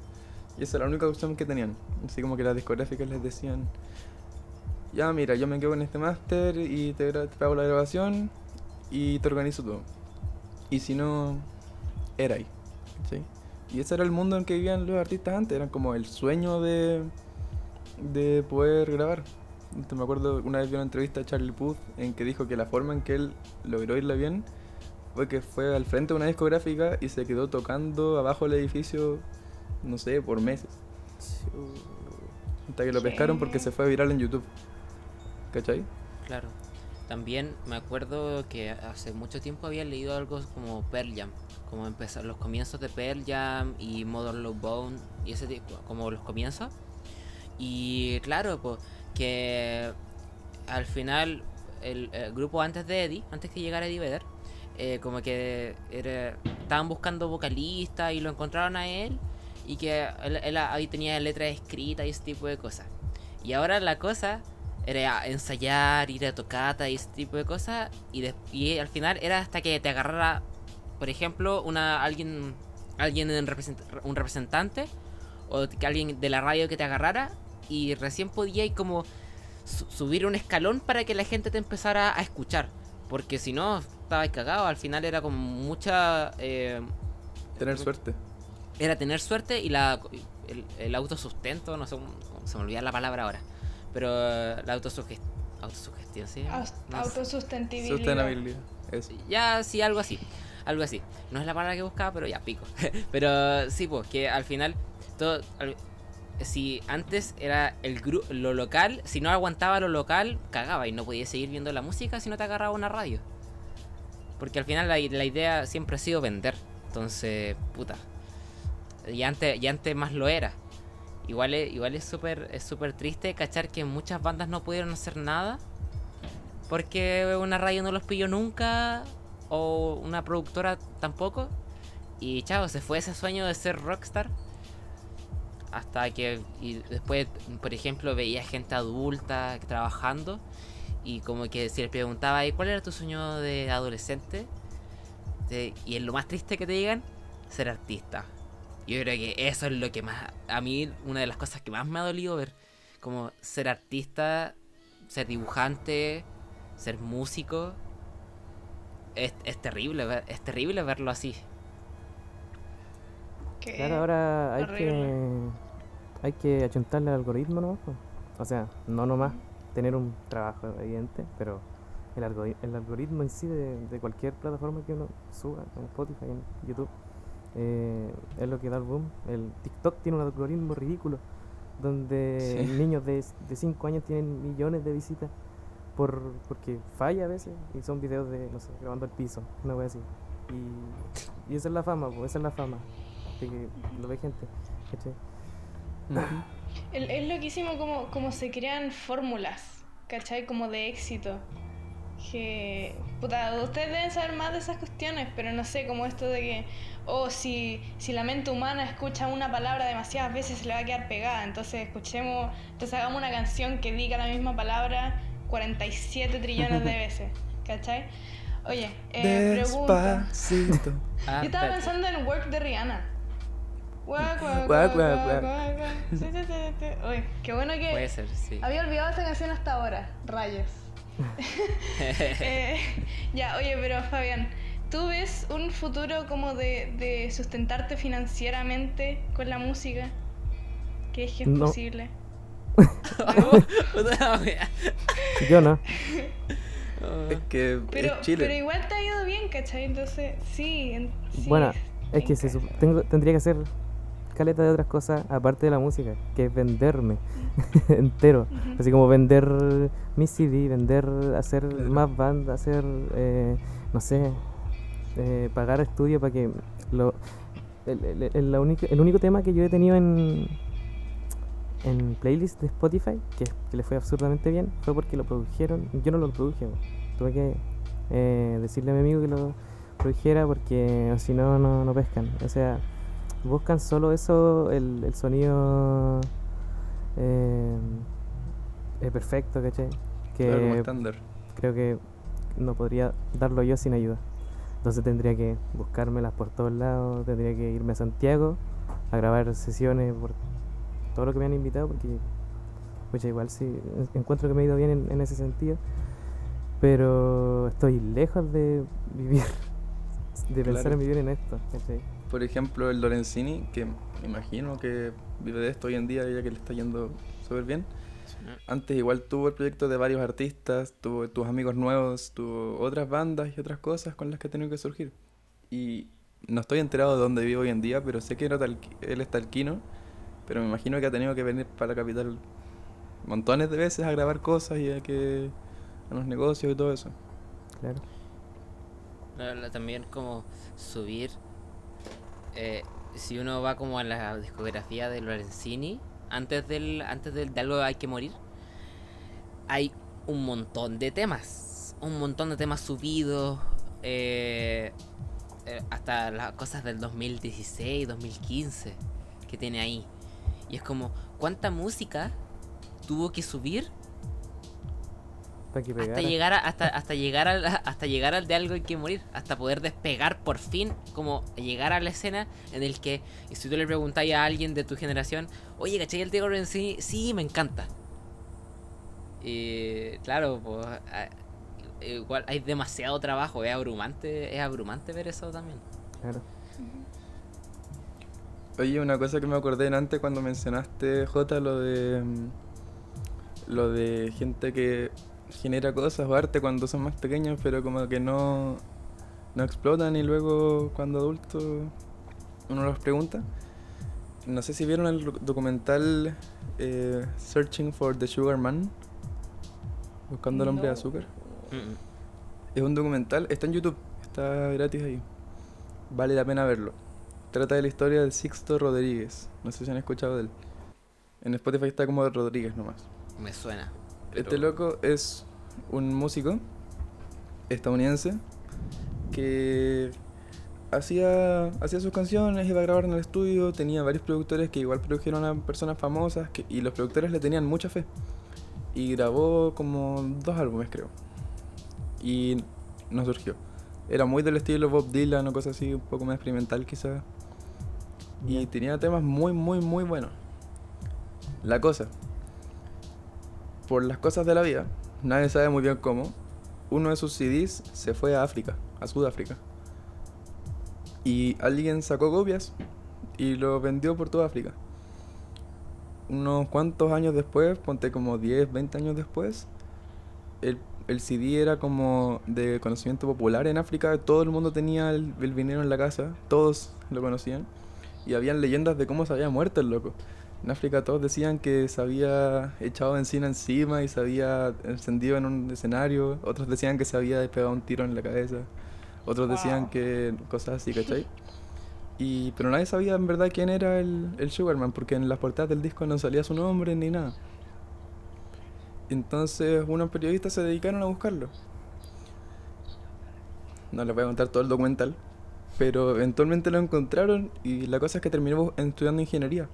Y esa era la única opción que tenían. Así como que las discográficas les decían, ya mira, yo me quedo con este máster y te, te pago la grabación y te organizo todo. Y si no, era ahí. ¿cachai? Y ese era el mundo en que vivían los artistas antes, eran como el sueño de, de poder grabar. Entonces, me acuerdo una vez vi una entrevista a Charlie Puth en que dijo que la forma en que él logró irla bien fue que fue al frente de una discográfica y se quedó tocando abajo del edificio, no sé, por meses. Hasta que lo pescaron porque se fue viral en YouTube. ¿Cachai? Claro. También me acuerdo que hace mucho tiempo había leído algo como Pearl Jam, como empezar los comienzos de Pearl Jam y Modern Love Bone y ese tipo, como los comienzos. Y claro, pues que al final el, el grupo antes de Eddie, antes que llegara Eddie Vedder, eh, como que era- estaban buscando vocalistas y lo encontraron a él y que él, ahí tenía letras escritas y ese tipo de cosas. Y ahora la cosa era ensayar, ir a tocata y ese tipo de cosas y, y al final era hasta que te agarrara, por ejemplo, una alguien alguien en un representante o que alguien de la radio que te agarrara y recién podía ir como su- subir un escalón para que la gente te empezara a escuchar. Porque si no, estaba cagado. Al final era como mucha. eh, Tener suerte. era tener suerte y la el, el autosustento, no sé, cómo- se me olvida la palabra ahora. Pero eh, la autosugestión. Autosugestión, ¿sí? No. Autosustentabilidad. Sostenibilidad. Eso. Ya, sí, algo así. Algo así. No es la palabra que buscaba, pero ya, pico. pero sí, pues, que al final, todo. Si antes era el gru- lo local, si no aguantaba lo local, cagaba y no podías seguir viendo la música si no te agarraba una radio. Porque al final la, idea siempre ha sido vender. Entonces, puta. Y antes, y antes más lo era. Igual es igual es súper es triste cachar que muchas bandas no pudieron hacer nada porque una radio no los pilló nunca o una productora tampoco. Y chao, se fue ese sueño de ser rockstar. Hasta que y después, por ejemplo, veía gente adulta trabajando y como que si les preguntaba, "¿Y ¿cuál era tu sueño de adolescente? Te- y es lo más triste que te digan, ser artista. Yo creo que eso es lo que más, a mí, una de las cosas que más me ha dolido ver, como ser artista, ser dibujante, ser músico. Es, es terrible, es terrible verlo así. Que- Claro, ahora hay que, hay que achuntarle al algoritmo nomás. po. O sea, no nomás tener un trabajo evidente, pero el, algori- el algoritmo en sí de, de cualquier plataforma que uno suba, en Spotify, en YouTube, eh, es lo que da el boom. El TikTok tiene un algoritmo ridículo, donde Sí. niños de 5 años tienen millones de visitas por porque falla a veces y son videos de, no sé, grabando el piso, una wea así. Y, y esa es la fama, pues, esa es la fama, de que lo ve gente. ¿cachai? El- es loquísimo como, como se crean fórmulas, ¿cachai? Como de éxito. Que, puta, ustedes deben saber más de esas cuestiones, pero no sé, como esto de que, oh, si, si la mente humana escucha una palabra demasiadas veces se le va a quedar pegada, entonces escuchemos, entonces hagamos una canción que diga la misma palabra 47 trillones de veces, ¿cachai? Oye, eh, pregunta. Ah, Yo estaba pensando en Work de Rihanna. Guac, guac, guac. guac, guac. Sí, sí, sí, sí. Oye, qué bueno que Puede ser, sí. había olvidado esta canción hasta ahora. Rayos. Eh, ya, oye, pero Fabián, ¿tú ves un futuro como de, de sustentarte financieramente con la música? ¿Qué es que es No. posible? Yo no. Es que Pero, es Chile. pero igual te ha ido bien, ¿cachai? Entonces, sí. en- sí, Bueno, es que se, tengo, tendría que hacer caleta de otras cosas aparte de la música, que es venderme entero. Así como vender mi CD, vender, hacer Claro. más bandas, hacer, eh, no sé, eh, pagar estudio para que lo... El, el- el- la única- el único tema que yo he tenido en, en playlist de Spotify, que, que le fue absurdamente bien, fue porque lo produjeron. Yo no lo produje, tuve que eh, decirle a mi amigo que lo produjera porque si no, no, no pescan. O sea, buscan solo eso, el, el sonido eh, eh, perfecto, ¿cachai? Que Claro, como estándar. creo que no podría darlo yo sin ayuda. Entonces tendría que buscármelas por todos lados, tendría que irme a Santiago a grabar sesiones por todo lo que me han invitado, porque pues igual sí, en- encuentro que me ha ido bien en, en ese sentido, pero estoy lejos de vivir, de pensar en vivir en esto. ¿cachai? Por ejemplo, el Lorenzini, que me imagino que vive de esto hoy en día, ya que le está yendo súper bien. Antes igual tuvo el proyecto de varios artistas, tuvo tus amigos nuevos, tuvo otras bandas y otras cosas con las que ha tenido que surgir. Y no estoy enterado de dónde vive hoy en día, pero sé que era él es talquino, pero me imagino que ha tenido que venir para la capital montones de veces a grabar cosas y a que a los negocios y todo eso. Claro. La- la- También como subir. Eh, si uno va como a la discografía de Lorenzini, antes del antes del, de algo hay que morir, hay un montón de temas. Un montón de temas subidos. eh, eh, hasta las cosas del 2016, 2015 que tiene ahí. Y es como, ¿cuánta música tuvo que subir hasta llegar a, hasta, hasta llegar al hasta llegar al de algo hay que morir hasta poder despegar por fin como llegar a la escena en el que y si tú le preguntáis a alguien de tu generación oye ¿cachai el Diego sí sí me encanta y claro pues a- igual hay demasiado trabajo es abrumante es abrumante ver eso también Claro. Oye, una cosa que me acordé en antes cuando mencionaste, J, lo de. mm, Lo de gente que genera cosas o arte cuando son más pequeños, pero como que no. No explotan y luego cuando adultos uno los pregunta. No sé si vieron el doc- documental eh, Searching for the Sugar Man. Buscando al hombre de No. azúcar. Mm, Es un documental, está en YouTube, está gratis ahí. Vale la pena verlo. Trata de la historia del Sixto Rodríguez. No sé si han escuchado de él. En Spotify está como Rodríguez nomás. me suena Este loco es un músico estadounidense que hacía, hacía sus canciones, iba a grabar en el estudio, tenía varios productores que igual produjeron a personas famosas que- y los productores le tenían mucha fe. Y grabó como dos álbumes creo. Y no surgió. Era muy del estilo Bob Dylan o cosas así, un poco más experimental quizás. Y tenía temas muy, muy, muy buenos. La cosa, por las cosas de la vida, nadie sabe muy bien cómo, uno de sus CDs se fue a África, a Sudáfrica. Y alguien sacó copias y lo vendió por toda África. Unos cuantos años después, ponte como 10, 20 años después, el, el CD era como de conocimiento popular en África, todo el mundo tenía el, el vinilo en la casa, todos lo conocían, y habían leyendas de cómo se había muerto el loco. En África todos decían que se había echado benzina encima y se había encendido en un escenario, otros decían que se había despegado un tiro en la cabeza, otros decían que cosas así, ¿cachai? Y, pero nadie sabía en verdad quién era el, el Sugarman, porque en las portadas del disco no salía su nombre ni nada. Entonces unos periodistas se dedicaron a buscarlo. No les voy a contar todo el documental, pero eventualmente lo encontraron y la cosa es que terminó estudiando ingeniería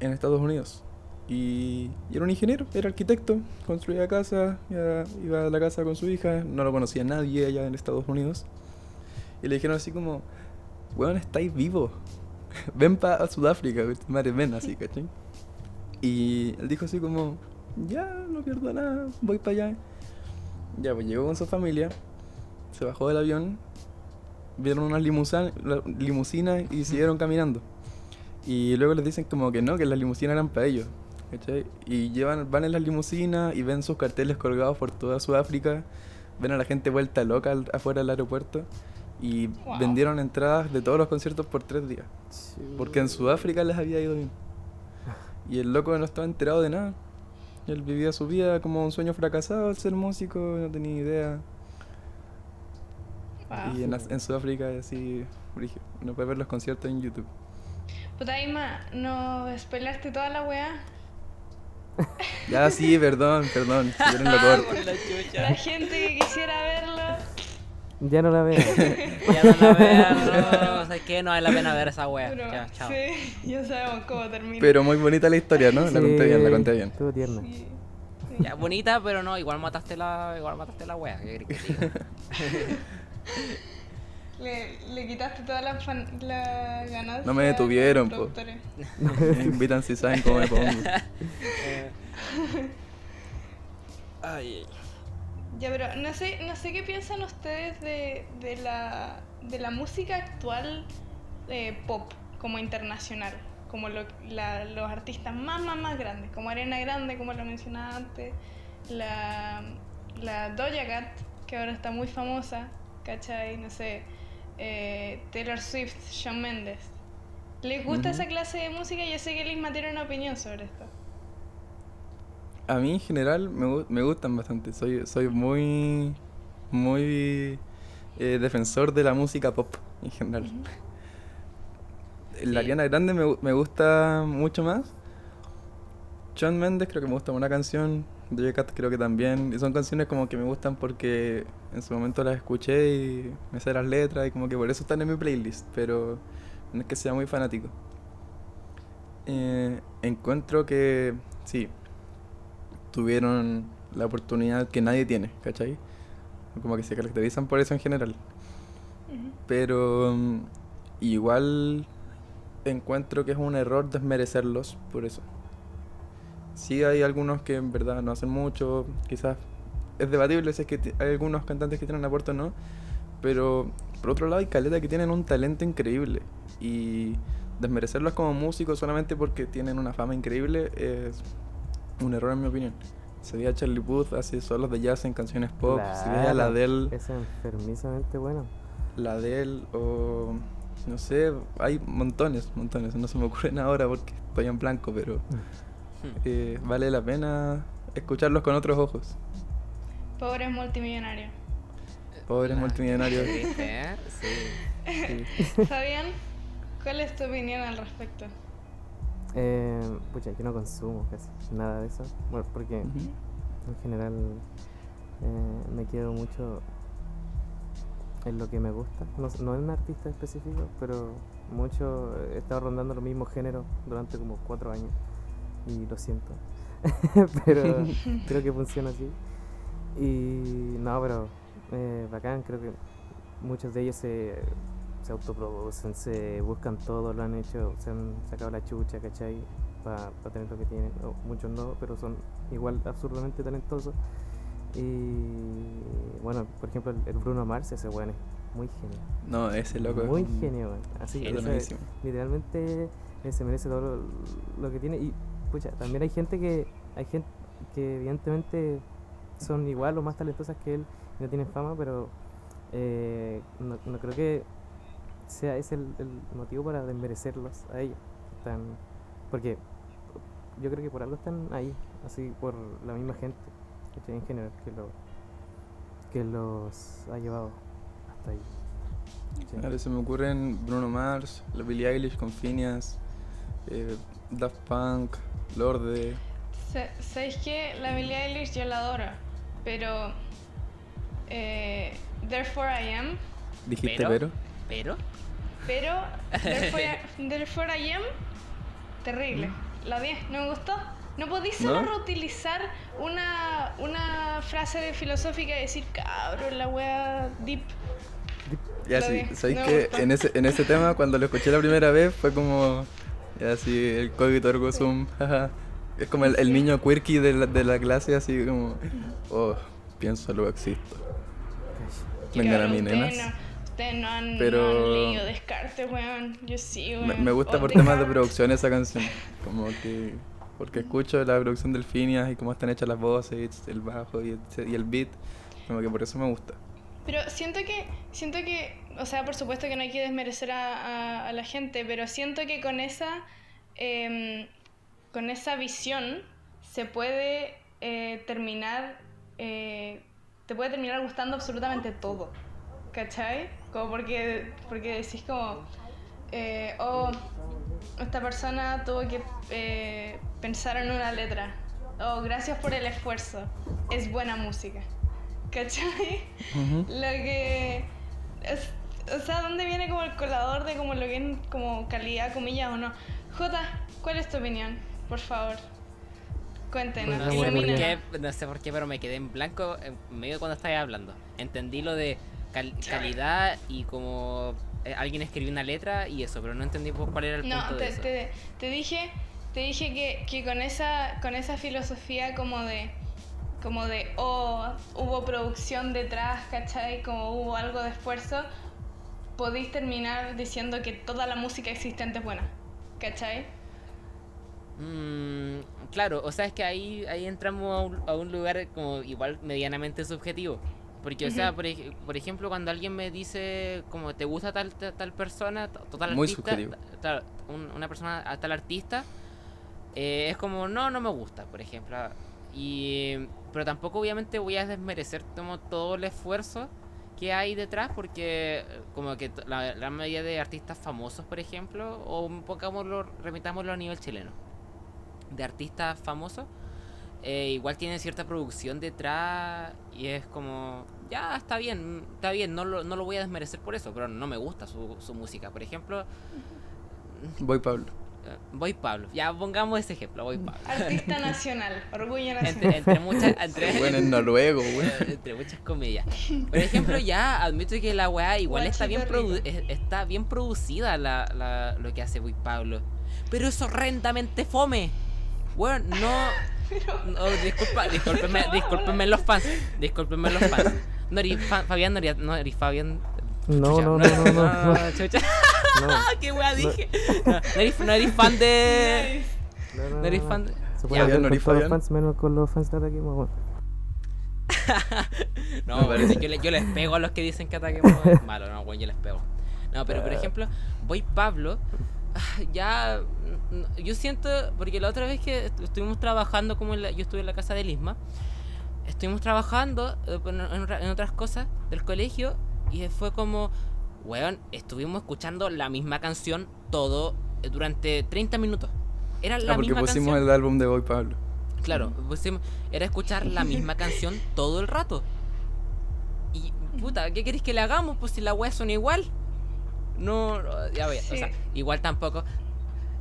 en Estados Unidos. Y, y era un ingeniero, era arquitecto, construía casa, iba, a la casa con su hija, no lo conocía nadie allá en Estados Unidos. Y le dijeron así como, weón, estáis vivos. ven para Sudáfrica, madre, ven así, ¿cachai? Y él dijo así como, ya, no pierdo nada, voy para allá. Ya, pues llegó con su familia, se bajó del avión, vieron unas limusinas y siguieron caminando. Y luego les dicen como que no, que las limusinas eran para ellos. ¿cachai? Y llevan, van en las limusinas y ven sus carteles colgados por toda Sudáfrica, ven a la gente vuelta loca al- afuera del aeropuerto y Wow. vendieron entradas de todos los conciertos por tres días. Porque en Sudáfrica les había ido bien. Y el loco no estaba enterado de nada. Él vivía su vida como un sueño fracasado al ser músico, no tenía idea. Wow. Y en, en Sudáfrica es así, brígido. no puede ver los conciertos en YouTube. Puta Ima, no spoilaste toda la weá. Ya sí, perdón, perdón, si lo corto. La. La gente que quisiera verlo. Ya no la veo. Ya no la vean, no, ¿sabes qué? No vale la pena ver esa wea. Pero, Ya, chao. sí, ya sabemos cómo termina. Pero muy bonita la historia, ¿no? La conté bien, la conté bien. Estuvo tierna. Sí. Ya, bonita, pero no, igual mataste la, igual mataste la wea. ¿Qué querés que? Le, le quitaste todas las fan- la ganancias. No me detuvieron, po. Me invitan si saben cómo me pongo. Ay, ay. Ya, pero no sé, no sé qué piensan ustedes de, de, la, de la música actual eh, pop como internacional. Como lo- la- los artistas más, más, más grandes. Como Arena Grande, como lo mencionaba antes. La, la Doja Cat, que ahora está muy famosa. ¿Cachai? No sé. Eh, Taylor Swift, Shawn Mendes. ¿Les gusta esa clase de música? Yo sé que Lisma tiene una opinión sobre esto. A mí en general me, me gustan bastante. Soy, soy muy, muy eh, defensor de la música pop en general. La Sí. Ariana Grande me, me gusta mucho más. Shawn Mendes creo que me gusta una canción. Doja Cat creo que también. Y son canciones como que me gustan porque en su momento las escuché y me sé las letras y como que por eso están en mi playlist. Pero no es que sea muy fanático. Eh, encuentro que sí, tuvieron la oportunidad que nadie tiene, ¿cachai? Como que se caracterizan por eso en general. Pero mm, igual encuentro que es un error desmerecerlos por eso. Sí hay algunos que en verdad no hacen mucho, quizás es debatible si es que hay algunos cantantes que tienen aporte o no, pero por otro lado hay caleta que tienen un talento increíble y desmerecerlos como músicos solamente porque tienen una fama increíble es un error en mi opinión. Se veía Charlie Puth hace solos de jazz en canciones pop, se veía la Claro, Adele Es enfermizamente bueno. la de él o no sé, hay montones, montones, no se me ocurren ahora porque estoy en blanco, pero eh, vale la pena escucharlos con otros ojos. Pobres multimillonarios. Pobres multimillonarios. triste, ¿eh? Sí. Sí. Fabián, ¿cuál es tu opinión al respecto? Eh, pucha, yo no consumo casi nada de eso. Bueno, porque en general eh, me quedo mucho en lo que me gusta. No, no en un artista específico, pero mucho he estado rondando los mismos géneros durante como cuatro años. Y lo siento. pero creo que funciona así. Y no, pero eh, bacán, creo que muchos de ellos se, se autoproducen, se buscan todo, lo han hecho, se han sacado la chucha, ¿cachai? Para tener lo que tienen. O muchos no, pero son igual absurdamente talentosos. Y bueno, por ejemplo, el, el Bruno Mars, ese weón es muy genio. No, ese loco Muy es un- genio. Así, buenísimo. literalmente eh, se merece todo lo, lo que tiene y pucha, también hay gente que hay gente que evidentemente son igual o más talentosas que él y no tienen fama pero eh, no, no creo que sea ese el, el motivo para desmerecerlos a ellos. Están porque yo creo que por algo están ahí así por la misma gente en general que lo que los ha llevado hasta ahí. Se me ocurren Bruno Mars, la Billie Eilish con Phineas, eh, Daft Punk, Lorde. Sa- ¿Sabéis que la Billie Eilish yo la adoro? Pero. Eh, Therefore I Am. ¿Dijiste Pero- pero? Pero, Pero. Therefore, I- Therefore I Am. Terrible. La odié, no me gustó. No podéis solo reutilizar una, una frase filosófica y decir, cabrón, la wea deep. Ya sí, sabéis que en ese, en ese tema, cuando lo escuché la primera vez, fue como. Ya sí, el cogito ergo sum, Es como el, niño quirky de la, de la clase, así como. Oh, pienso, luego existo. Vengan a mi nenas. ustedes no han, Pero... leído Descartes, weón. Yo sí, weón. Me, gusta por temas de producción esa canción. Como que. Porque escucho la producción del Phineas y cómo están hechas las voces, el bajo y el, y el beat. Como que por eso me gusta. Pero siento que, siento que, o sea, por supuesto que no hay que desmerecer a, la gente, pero siento que con esa, em, con esa visión se puede eh, terminar, eh, te puede terminar gustando absolutamente todo, ¿cachai? Como porque, porque decís como, eh, oh, esta persona tuvo que pensar en una letra, oh, gracias por el esfuerzo, es buena música. ¿Cachai? Lo que. o sea, ¿dónde viene como el colador de como lo que es como calidad, comillas o no? Jota, ¿cuál es tu opinión? Por favor. Cuéntenos. No, sé por qué, no sé por qué, pero me quedé en blanco en medio cuando estabas hablando. Entendí lo de calidad y como eh, alguien escribió una letra y eso, pero no entendí cuál era el punto te, de eso. Te, te dije, te dije que, que con esa con esa filosofía como de como de, oh, hubo producción detrás, ¿cachai? Como hubo algo de esfuerzo, podéis terminar diciendo que toda la música existente es buena, ¿cachai? Mm, claro, o sea, es que ahí, ahí entramos a un, lugar como igual medianamente subjetivo. Porque, o sea, por, ejemplo, cuando alguien me dice como te gusta tal, tal, persona, tal Muy artista, subjetivo. Tal, una persona, tal artista, eh, es como, no, no me gusta, por ejemplo. Y, pero tampoco obviamente voy a desmerecer como todo el esfuerzo que hay detrás porque como que la, la mayoría de artistas famosos por ejemplo o pongámoslo remitámoslo a nivel chileno de artistas famosos eh, igual tienen cierta producción detrás y es como ya está bien está bien no lo, no lo voy a desmerecer por eso pero no me gusta su, su música. Por ejemplo voy Pablo Voy Pablo. Ya pongamos ese ejemplo, voy Pablo. Artista nacional, orgullo nacional. Entre, muchas. Entre, bueno, en noruego, Entre muchas comillas. Por ejemplo, ya admito que la weá igual está bien, está bien producida la, la, lo que hace Voy Pablo. Pero es horrendamente fome. Bueno, no. no disculpa, discúlpenme, discúlpenme los fans. Discúlpenme los fans. No eres Fabián, no eres, no eres Fabián. No, no, no, no, no, no, no, ¿Qué wea dije? No, eres, fan de. No, eres fan de. Se puede hablar con todos los fans, menos con los fans de Ataquemos. No, pero yo, yo, les pego a los que dicen que Ataquemos es malo. No, bueno, yo les pego. No, pero por ejemplo, voy Pablo. Ya. Yo siento. Porque la otra vez que estuvimos trabajando, como yo estuve en la casa de Lisma, estuvimos trabajando eh, en, en otras cosas del colegio y fue como weón, estuvimos escuchando la misma canción todo eh, durante 30 minutos. Era ah, la porque pusimos el álbum de Boy Pablo. Claro, pusimos, era escuchar la misma canción todo el rato. Y puta, ¿qué queréis que le hagamos? Pues si la weá son igual. No, ya voy, o sea, igual tampoco.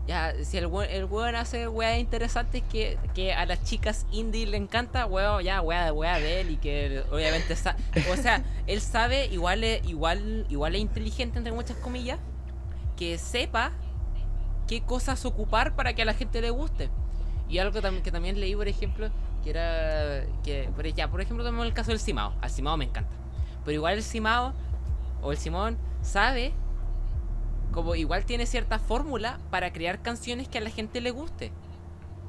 Ya, si el el weón hace weá interesantes que, que a las chicas indie le encanta, weón, ya, weá, weá de él y que obviamente O sea, él sabe, igual es, igual, igual es inteligente, entre muchas comillas, que sepa qué cosas ocupar para que a la gente le guste. Y algo que, que también leí, por ejemplo, que era. que Ya, por ejemplo, tenemos el caso del Simao. Al Simao me encanta. Pero igual el Simao, o el Simón, sabe como igual tiene cierta fórmula para crear canciones que a la gente le guste.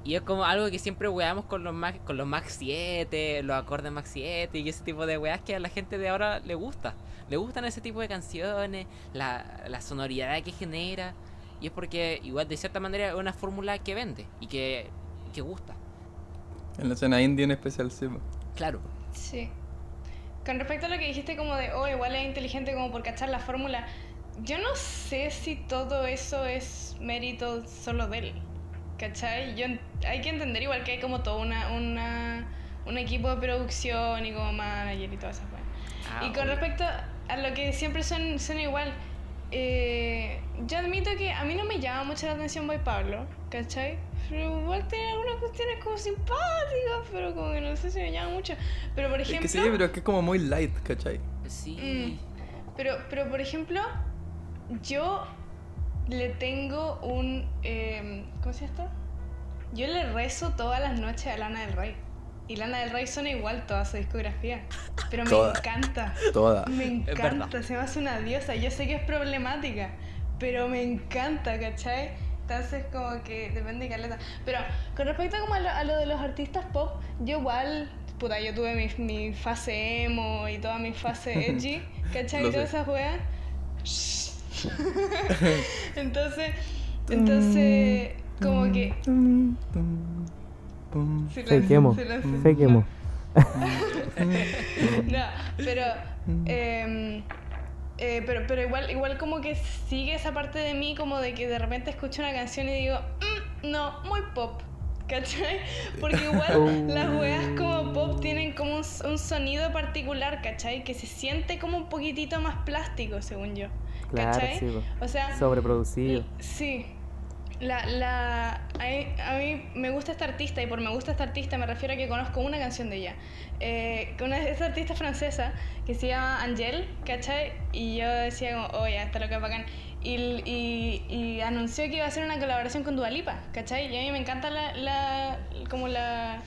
Y es como algo que siempre weamos con los Max, con los Max 7, los acordes Max 7 y ese tipo de weas que a la gente de ahora le gusta. Le gustan ese tipo de canciones, la, la sonoridad que genera. Y es porque igual de cierta manera es una fórmula que vende y que, que gusta. En la escena indie en especial, sí. Claro. Sí. Con respecto a lo que dijiste como de, oh, igual es inteligente como por cachar la fórmula, yo no sé si todo eso es mérito solo de él. ¿Cachai? Yo, hay que entender igual que hay como todo una, una, un equipo de producción y como manager y todas esas cosas. Ah, y con respecto a lo que siempre son, son igual, eh, yo admito que a mí no me llama mucho la atención Boy Pablo, ¿cachai? Pero igual tiene algunas cuestiones como simpáticas, pero como que no sé si me llama mucho. Pero por Es ejemplo. que sí, pero es que es como muy light, ¿cachai? Sí. Mm, pero, pero por ejemplo, yo le tengo un. em, ¿Cómo se llama esto? Yo le rezo todas las noches a Lana del Rey. Y Lana del Rey suena igual toda su discografía. Pero me Toda. encanta. Toda. Me encanta, se me hace una diosa. Yo sé que es problemática, pero me encanta, ¿cachai? Entonces como que depende de caleta. Pero con respecto como a lo, a lo de los artistas pop, yo igual, puta, yo tuve mi, mi fase emo y toda mi fase edgy, ¿cachai? Y todas esas weas. entonces, entonces, como que... Emo. silencio. Fake emo. No, pero, em, eh, pero, pero igual, igual como que sigue esa parte de mí como de que de repente escucho una canción y digo, "Mm, no, muy pop. ¿Cachai? Porque igual Oh. las weas como pop tienen como un, un sonido particular, ¿cachai? Que se siente como un poquitito más plástico, según yo. Claro, ¿Cachai? sí. O sea, Sobreproducido. Sí. La, la, a, mí, me gusta esta artista y por me gusta esta artista me refiero a que conozco una canción de ella. Eh, una, esta artista francesa que se llama Angèle, ¿cachai? Y yo decía como, oh ya, está lo que es bacán. Y, y, y anunció que iba a hacer una colaboración con Dua Lipa, ¿cachai? Y a mí me encanta la, la como la...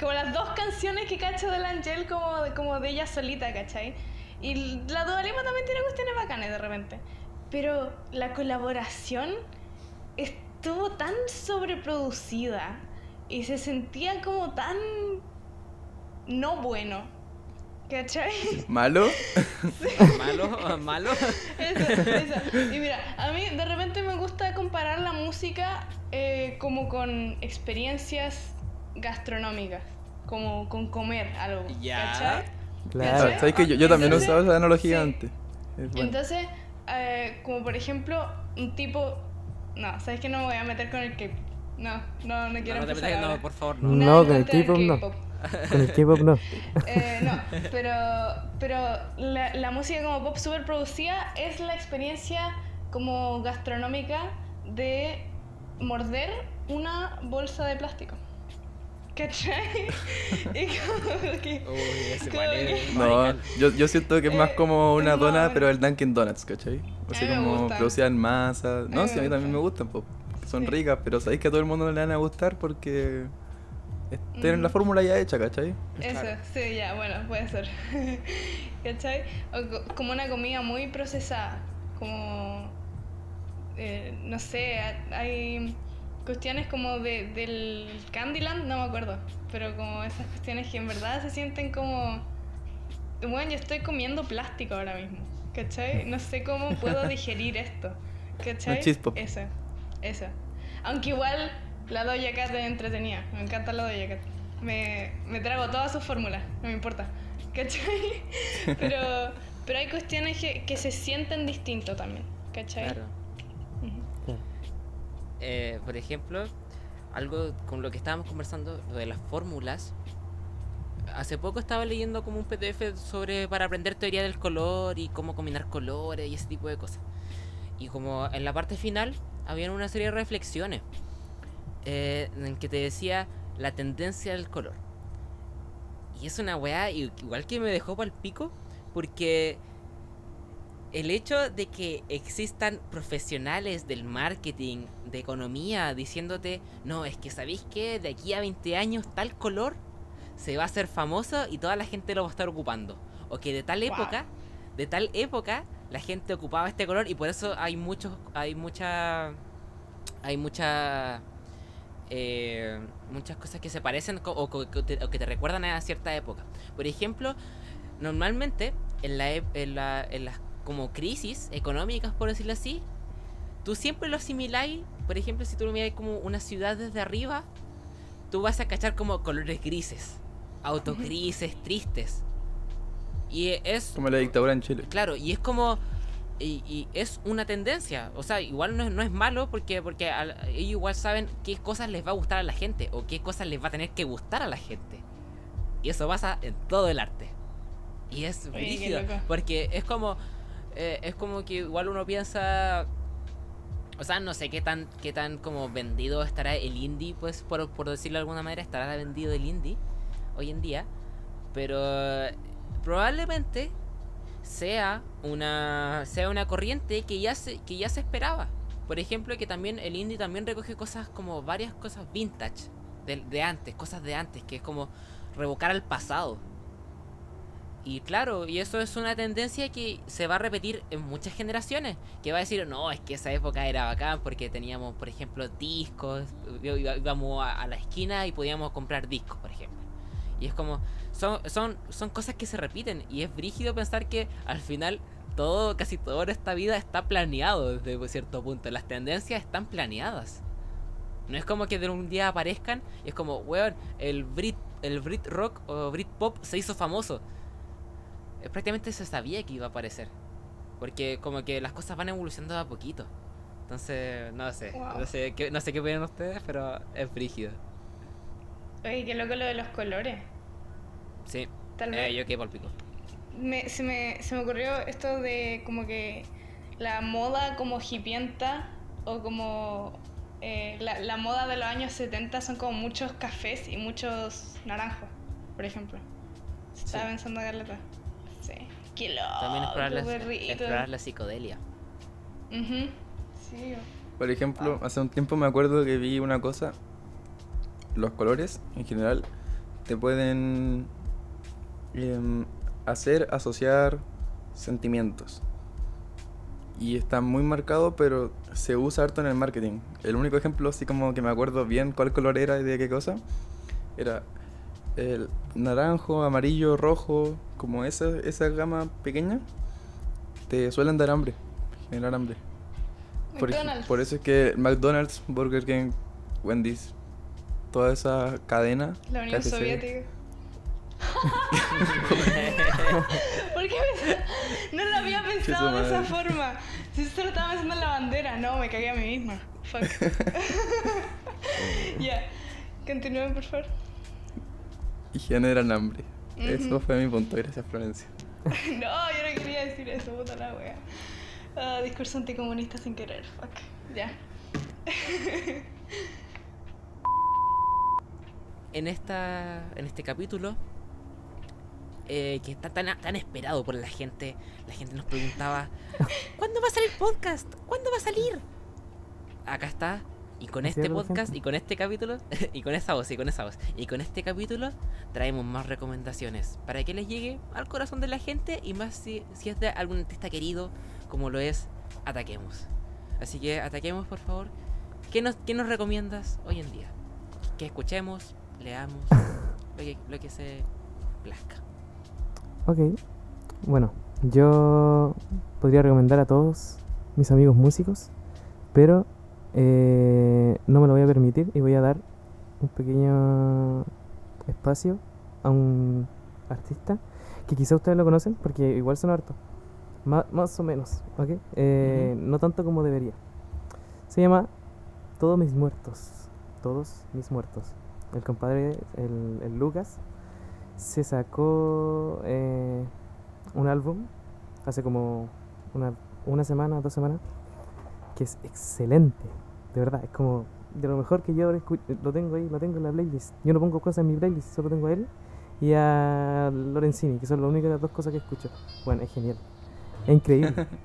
Como las dos canciones que cacho de la Angel como, como de ella solita, ¿cachai? Y la Dua Lipa también tiene cuestiones bacanas de repente. Pero la colaboración estuvo tan sobreproducida y se sentía como tan no bueno. ¿Cachai? ¿Malo? Malo, malo. Eso, eso. Y mira, a mí de repente me gusta comparar la música eh, como con experiencias gastronómicas, como con comer algo. Ya. ¿Cachai? Claro. ¿Cachai? ¿Sabes que yo, yo también he Entonces, usado esa analogía sí. antes? Es bueno. Entonces, eh, como por ejemplo, un tipo. No, ¿sabes que no me voy a meter con el K-pop? No, no, no quiero No, no, te empezar metas- no, por favor, no. No, en con el K-pop no. Con el K-pop no. Eh, no, pero, pero la, la música como pop super producida es la experiencia como gastronómica de morder una bolsa de plástico. ¿Cachai? y como que... Uy, ese Como es No, yo, yo siento que es más Eh, como una no, dona, pero el Dunkin' Donuts, ¿cachai? Así A mí me como producida en masa. No, mí sí, a mí también me gustan, po, son Sí. ricas, pero sabéis que a todo el mundo le van a gustar porque es- tienen la Mm. fórmula ya hecha, ¿cachai? Eso, Claro. sí, ya, bueno, puede ser. ¿Cachai? O co- como una comida muy procesada. Como. eh, no sé, ha- hay cuestiones como de, del Candyland, no me acuerdo. Pero como esas cuestiones que en verdad se sienten como. Bueno, yo estoy comiendo plástico ahora mismo. ¿Cachai? No sé cómo puedo digerir esto. ¿Cachai? Eso, eso. Aunque igual la Doja Cat es entretenida. Me encanta la Doja Cat. Me, me trago todas sus fórmulas, no me importa. ¿Cachai? Pero, pero hay cuestiones que, que se sienten distinto también. ¿Cachai? Claro. Eh, por ejemplo, algo con lo que estábamos conversando, lo de las fórmulas. Hace poco estaba leyendo como un PDF sobre para aprender teoría del color y cómo combinar colores y ese tipo de cosas. Y como en la parte final había una serie de reflexiones eh, en que te decía la tendencia del color. Y es una weá igual que me dejó para el pico porque el hecho de que existan profesionales del marketing, de economía, diciéndote, no, es que sabéis que de aquí a 20 años tal color se va a hacer famoso y toda la gente lo va a estar ocupando. O que de tal Wow. época, de tal época, la gente ocupaba este color y por eso hay muchos, hay mucha, hay mucha, eh, muchas cosas que se parecen o, que te, o que te recuerdan a cierta época. Por ejemplo, normalmente en, la, en, la- en las como crisis económicas, por decirlo así, tú siempre lo asimiláis. Por ejemplo, si tú lo miras como una ciudad desde arriba, tú vas a cachar como colores grises, autos grises, tristes. Y es Como la dictadura en Chile. Claro, y es como. Y, y es una tendencia. O sea, igual no es, no es malo porque, porque al- ellos igual saben qué cosas les va a gustar a la gente o qué cosas les va a tener que gustar a la gente. Y eso pasa en todo el arte. Y es loco. Porque es como. Eh, es como que igual uno piensa. O sea, no sé qué tan, qué tan como vendido estará el indie, pues, por, por decirlo de alguna manera, estará vendido el indie hoy en día. Pero probablemente sea una, sea una corriente que ya, se, que ya se esperaba. Por ejemplo, que también el indie también recoge cosas como varias cosas vintage de, de antes, cosas de antes, que es como revocar al pasado. Y claro, y eso es una tendencia que se va a repetir en muchas generaciones. Que va a decir, no, es que esa época era bacán porque teníamos, por ejemplo, discos. Íbamos a, la esquina y podíamos comprar discos, por ejemplo. Y es como, son, son, son cosas que se repiten. Y es brígido pensar que al final todo, casi todo en esta vida está planeado desde cierto punto. Las tendencias están planeadas. No es como que de un día aparezcan y es como, weón, el Brit, el Brit Rock o Brit Pop se hizo famoso. Eh, prácticamente se sabía que iba a aparecer. Porque como que las cosas van evolucionando a poquito. Entonces, no sé. Wow. No sé qué, no sé qué opinan ustedes, pero es brígido. Oye, qué loco lo de los colores. Sí. Tal Eh, vez yo quedé por pico. me, se, me, se me ocurrió esto de como que la moda como hipienta o como eh, la, la moda de los años 70 son como muchos cafés y muchos naranjos, por ejemplo. Estaba Sí. pensando Carleta. Sí. Qué loco, También explorar la, perrito. explorar la psicodelia. Sí. Por ejemplo, hace un tiempo me acuerdo que vi una cosa. Los colores, en general, te pueden em, hacer asociar sentimientos. Y está muy marcado, pero se usa harto en el marketing. El único ejemplo, así como que me acuerdo bien cuál color era y de qué cosa, era el naranjo, amarillo, rojo, como esa, esa gama pequeña, te suelen dar hambre, generar hambre. Por, por eso es que McDonald's, Burger King, Wendy's, toda esa cadena. La Unión KFC, Soviética. ¿Por qué me- no lo había pensado de esa forma? Si solo estaba pensando en la bandera, no, me cagué a mí misma. Fuck. Ya, continúen por favor. Y generan hambre. Eso fue mi punto, gracias Florencia. No, yo no quería decir eso, puta la wea. Ah, discurso anticomunista sin querer, fuck. Ya. en esta en este capítulo eh, que está tan, tan esperado por la gente la gente nos preguntaba ¿cuándo va a salir podcast? ¿cuándo va a salir? acá está y con este podcast y con este capítulo y con esa voz y con esa voz y con este capítulo traemos más recomendaciones para que les llegue al corazón de la gente y más si, si es de algún artista querido como lo es Ataquemos así que Ataquemos por favor ¿qué nos, qué nos recomiendas hoy en día? que escuchemos, leamos, lo que, lo que se plazca. Ok. Bueno, yo podría recomendar a todos mis amigos músicos, pero eh, no me lo voy a permitir y voy a dar un pequeño espacio a un artista que quizá ustedes lo conocen porque igual son hartos. Ma- más o menos, ¿ok? Eh, No tanto como debería. Se llama Todos mis muertos. Todos mis muertos. El compadre, el, el Lucas, se sacó eh, un álbum hace como una, una semana, dos semanas, que es excelente, de verdad, es como de lo mejor que yo ahora lo tengo ahí, lo tengo en la playlist. Yo no pongo cosas en mi playlist, solo tengo a él y a Lorenzini, que son las únicas dos cosas que escucho. Bueno, es genial, es increíble.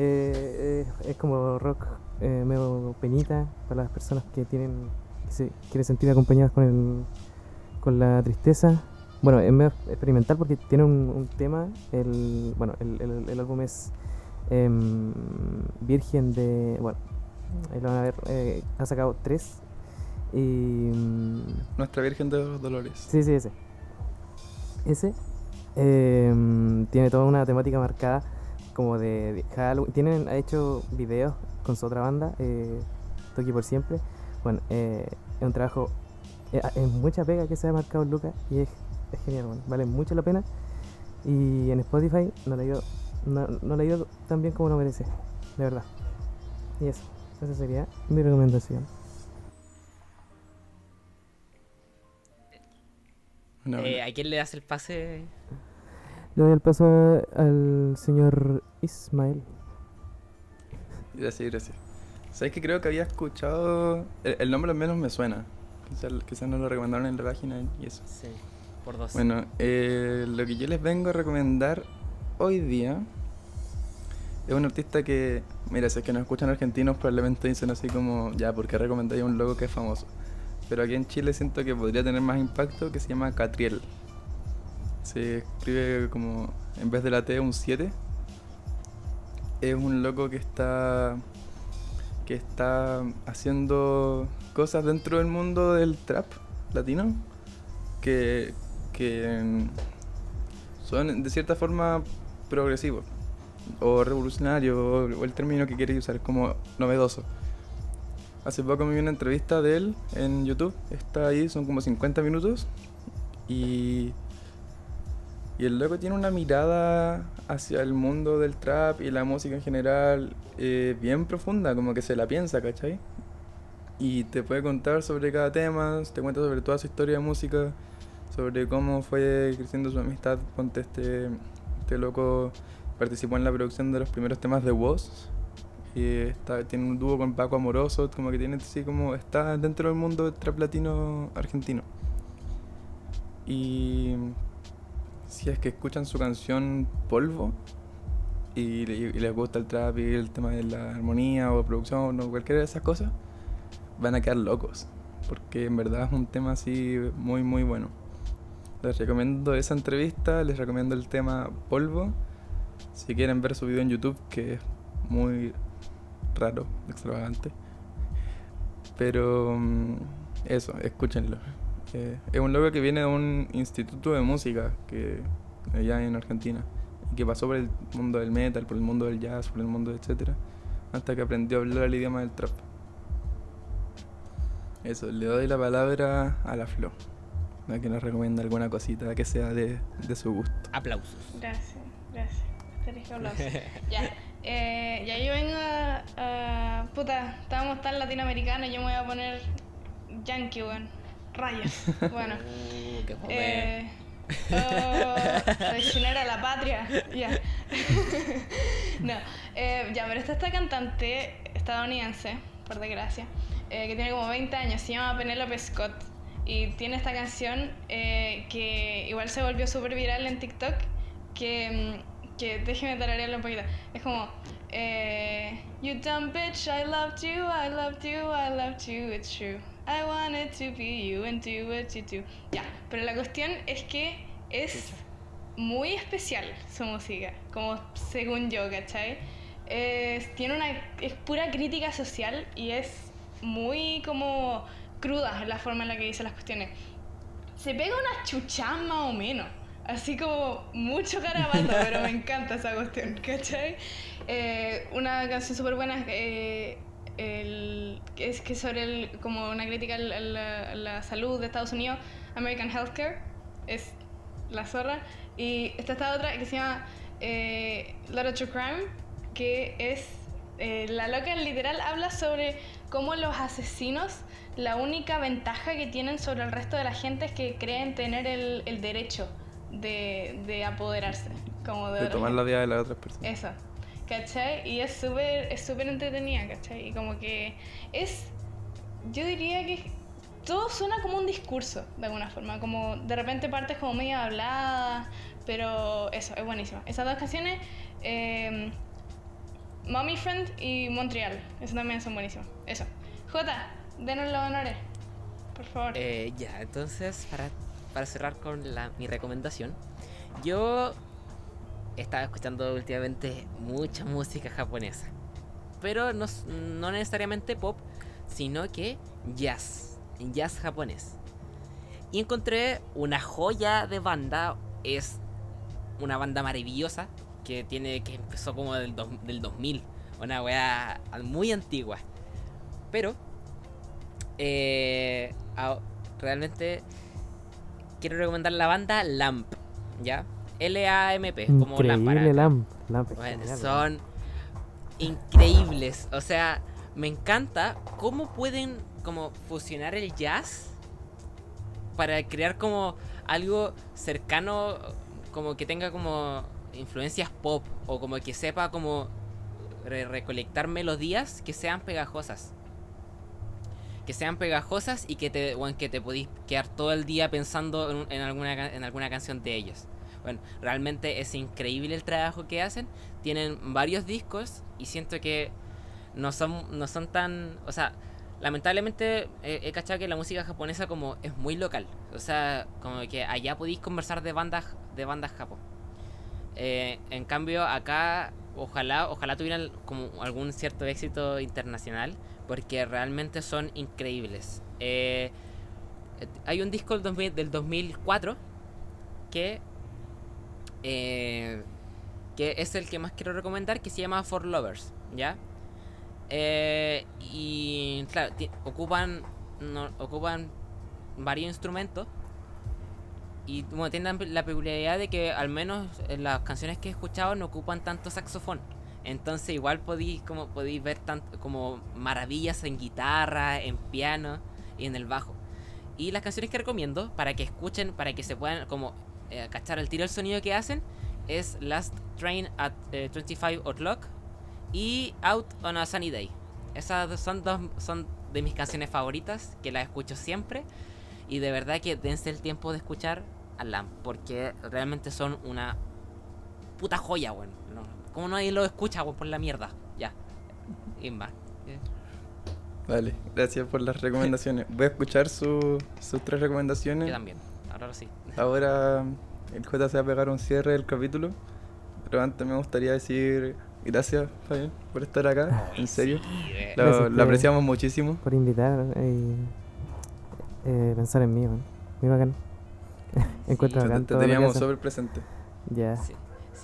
Eh, eh, es como rock eh, medio penita para las personas que tienen que se quieren sentir acompañadas con el con la tristeza. Bueno, es medio experimental porque tiene un, un tema. El, bueno, el, el- el álbum es em, Virgen de. Bueno, ahí lo van a ver. eh, ha sacado tres. Y. mm, Nuestra Virgen de los Dolores. Sí, sí, ese. Ese em, tiene toda una temática marcada como de, de Halloween. Tienen, ha hecho videos con su otra banda, eh, Toki por siempre. Bueno, eh, es un trabajo, eh, es mucha pega que se ha marcado Lucas y es, es genial, bueno, vale mucho la pena. Y en Spotify no le ido, no, no le ha ido tan bien como lo merece, de verdad. Y eso, esa sería mi recomendación. Eh. ¿A quién le das el pase? Le doy el paso al señor Ismael. Gracias, gracias. ¿Sabes que creo que había escuchado. El, el nombre al menos me suena. Quizás quizás no lo recomendaron en la página y eso. Sí, por dos. Bueno, eh, lo que yo les vengo a recomendar hoy día es un artista que, mira, si es que nos escuchan argentinos, probablemente dicen así como, ya, ¿por qué recomendáis un logo que es famoso? Pero aquí en Chile siento que podría tener más impacto, que se llama Catriel. Se escribe como, en vez de la T, un 7. Es un loco que está que está haciendo cosas dentro del mundo del trap latino que, que mm, son de cierta forma progresivos o revolucionarios o, el término que queréis usar como novedoso. Hace poco me vi una entrevista de él en YouTube, está ahí, son como 50 minutos y, y el loco tiene una mirada hacia el mundo del trap y la música en general eh, bien profunda, como que se la piensa, ¿cachai? Y te puede contar sobre cada tema, te cuenta sobre toda su historia de música, sobre cómo fue creciendo su amistad. Ponte este, este loco participó en la producción de los primeros temas de Woz. Y está, tiene un dúo con Paco Amoroso, como que tiene así como está dentro del mundo trap latino argentino. Y si es que escuchan su canción Polvo y, y les gusta el trap y el tema de la armonía o producción o cualquiera de esas cosas, van a quedar locos. Porque en verdad es un tema así muy muy bueno. Les recomiendo esa entrevista, les recomiendo el tema Polvo. Si quieren ver su video en YouTube, que es muy raro, extravagante. Pero mm, eso, escúchenlo. Eh, es un loco que viene de un instituto de música que allá en Argentina y que pasó por el mundo del metal, por el mundo del jazz, por el mundo etcétera, hasta que aprendió a hablar el idioma del trap. Eso, le doy la palabra a la Flo, la que nos recomienda alguna cosita que sea de, de su gusto. Aplausos. Gracias, gracias. Ya, eh, ya yo vengo a, a- Puta, estábamos tan latinoamericanos, yo me voy a poner yankee, weón. Rayos. Bueno. Uh, qué joven. Eh, oh, a la patria. Ya. no, eh, ya, pero está esta cantante estadounidense, por desgracia, eh, que tiene como 20 años, se llama Penelope Scott. Y tiene esta canción eh, que igual se volvió súper viral en TikTok. Que, mm, que déjeme tararearlo un poquito. Es como. Eh, you dumb bitch, I loved you, I loved you, I loved you, it's true. I wanted to be you and do what you do. Ya, pero la cuestión es que es muy especial su música, como según yo, ¿cachai? Es, tiene una, es pura crítica social y es muy como cruda la forma en la que dice las cuestiones. Se pega una chuchá más o menos, así como mucho carabato, pero me encanta esa cuestión, ¿cachai? Eh, una canción súper buena eh, el, es que sobre el, como una crítica a la, a la- a la salud de Estados Unidos, American Healthcare, es la zorra. Y está esta otra que se llama eh, Literature Crime, que es eh, la loca literal habla sobre cómo los asesinos, la única ventaja que tienen sobre el resto de la gente es que creen tener el, el derecho de, de apoderarse. Como de, tomar la vida de las otras personas. Eso, ¿cachai? Y es súper es súper entretenida, ¿cachai? Y como que es, yo diría que todo suena como un discurso, de alguna forma, como de repente partes como medio habladas, pero eso, es buenísimo. Esas dos canciones, eh, Mommy Friend y Montreal, esas también son buenísimas. Eso. Jota, denos los honores, por favor. Eh, ya, entonces, para, para cerrar con mi recomendación, yo estaba escuchando últimamente mucha música japonesa, pero no, no necesariamente pop, sino que jazz, jazz japonés. Y encontré una joya de banda, es una banda maravillosa que tiene que empezó como del, dos- del 2000, una weá muy antigua. Pero eh, realmente quiero recomendar la banda Lamp, ¿ya? L-A-M-P, como lámpara. Increíble Lamp. Bueno, genial, son increíbles. O sea, me encanta cómo pueden como fusionar el jazz para crear como algo cercano, como que tenga como influencias pop o como que sepa como recolectar melodías que sean pegajosas. Que sean pegajosas y que te, bueno, que te podís quedar todo el día pensando en, alguna, en alguna canción de ellos. Bueno, realmente es increíble el trabajo que hacen. Tienen varios discos y siento que no son, no son tan... O sea, lamentablemente he cachado que la música japonesa como es muy local. O sea, como que allá podéis conversar de bandas de bandas japón. Eh, en cambio acá ojalá ojalá tuvieran como algún cierto éxito internacional porque realmente son increíbles. Eh, hay un disco del, del 2004 que eh, que es el que más quiero recomendar que se llama For Lovers, ¿ya? Eh, y claro, ocupan, ocupan varios instrumentos. Y bueno, tienen la peculiaridad de que al menos en las canciones que he escuchado no ocupan tanto saxofón. Entonces igual podéis como podéis ver tanto como maravillas en guitarra, en piano y en el bajo. Y las canciones que recomiendo para que escuchen, para que se puedan como eh, cachar tiro el sonido que hacen es Last Train at 25 eh, O'Clock y Out on a Sunny Day. Esas son dos son de mis canciones favoritas, que las escucho siempre. Y de verdad que dense el tiempo de escuchar a Lamb, porque realmente son una puta joya. Bueno. ¿Cómo nadie lo escucha, weón, por la mierda? Ya. Y más. Vale, gracias por las recomendaciones. Voy a escuchar sus tres recomendaciones. Yo también, ahora sí. Ahora el J se va a pegar un cierre del capítulo, pero antes me gustaría decir Gracias, Fabián, por estar acá. en serio. lo, apreciamos muchísimo. Por invitar y eh, pensar en mí, man. Muy bacán. Encuentro bacán. Te, teníamos súper presente. Ya. Sí,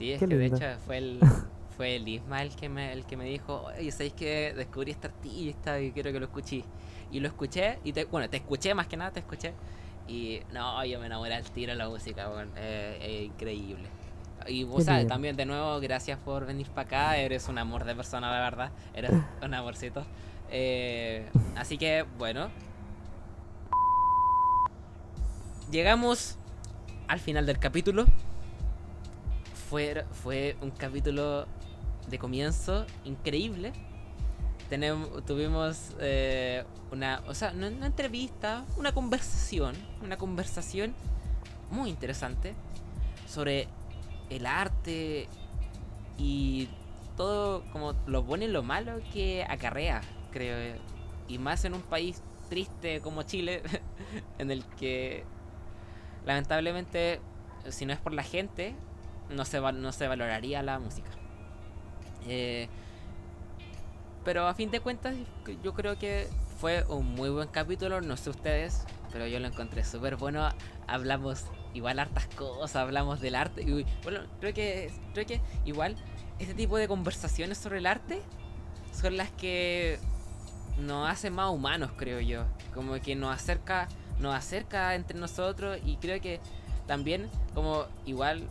es que de hecho fue el, fue el Isma el que me, el que me dijo, oye, ¿sabéis que descubrí esta artista y quiero que lo escuché? Y lo escuché, y te, bueno, te escuché más que nada, te escuché. Y no, yo me enamoré al tiro de la música, bueno, es increíble. Y vos sabes, también de nuevo, gracias por venir para acá. Eres un amor de persona, la verdad. Eres un amorcito. Eh, así que, bueno. Llegamos al final del capítulo. Fue, fue un capítulo de comienzo increíble. Tenemos, tuvimos eh, una, o sea, una entrevista, una conversación, una conversación muy interesante sobre el arte y todo como lo bueno y lo malo que acarrea, creo. Y más en un país triste como Chile, en el que lamentablemente, si no es por la gente, no se, no se valoraría la música. Eh, pero a fin de cuentas, yo creo que fue un muy buen capítulo, no sé ustedes, pero yo lo encontré súper bueno. Hablamos igual hartas cosas, hablamos del arte. Bueno, creo que, creo que igual este tipo de conversaciones sobre el arte son las que nos hacen más humanos, creo yo. Como que nos acerca, nos acerca entre nosotros y creo que también como igual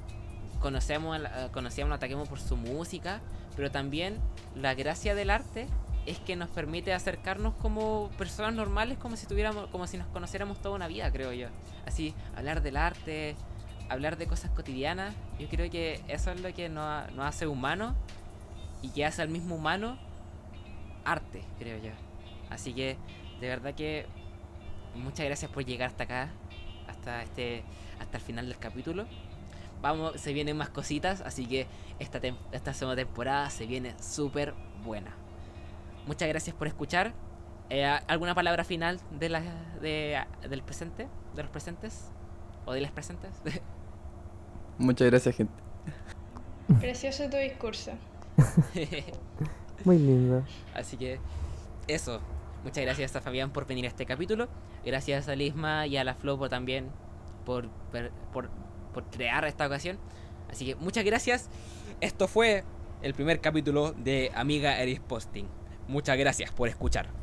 conocemos, conocíamos a Takemo por su música, pero también la gracia del arte es que nos permite acercarnos como personas normales, como si tuviéramos, como si nos conociéramos toda una vida, creo yo. Así, hablar del arte, hablar de cosas cotidianas, yo creo que eso es lo que nos, hace humanos y que hace al mismo humano arte, creo yo. Así que, de verdad que muchas gracias por llegar hasta acá, hasta este, hasta el final del capítulo. Vamos, se vienen más cositas, así que esta, esta segunda temporada se viene súper buena. Muchas gracias por escuchar. Eh, ¿Alguna palabra final de la, de, del presente? ¿De los presentes? ¿O de las presentes? Muchas gracias, gente. Precioso tu discurso. Muy lindo. Así que, eso. Muchas gracias a Fabián por venir a este capítulo. Gracias a Lisma y a la Flo también por, por, por crear esta ocasión. Así que muchas gracias. Esto fue el primer capítulo de Amiga Eris Posting. Muchas gracias por escuchar.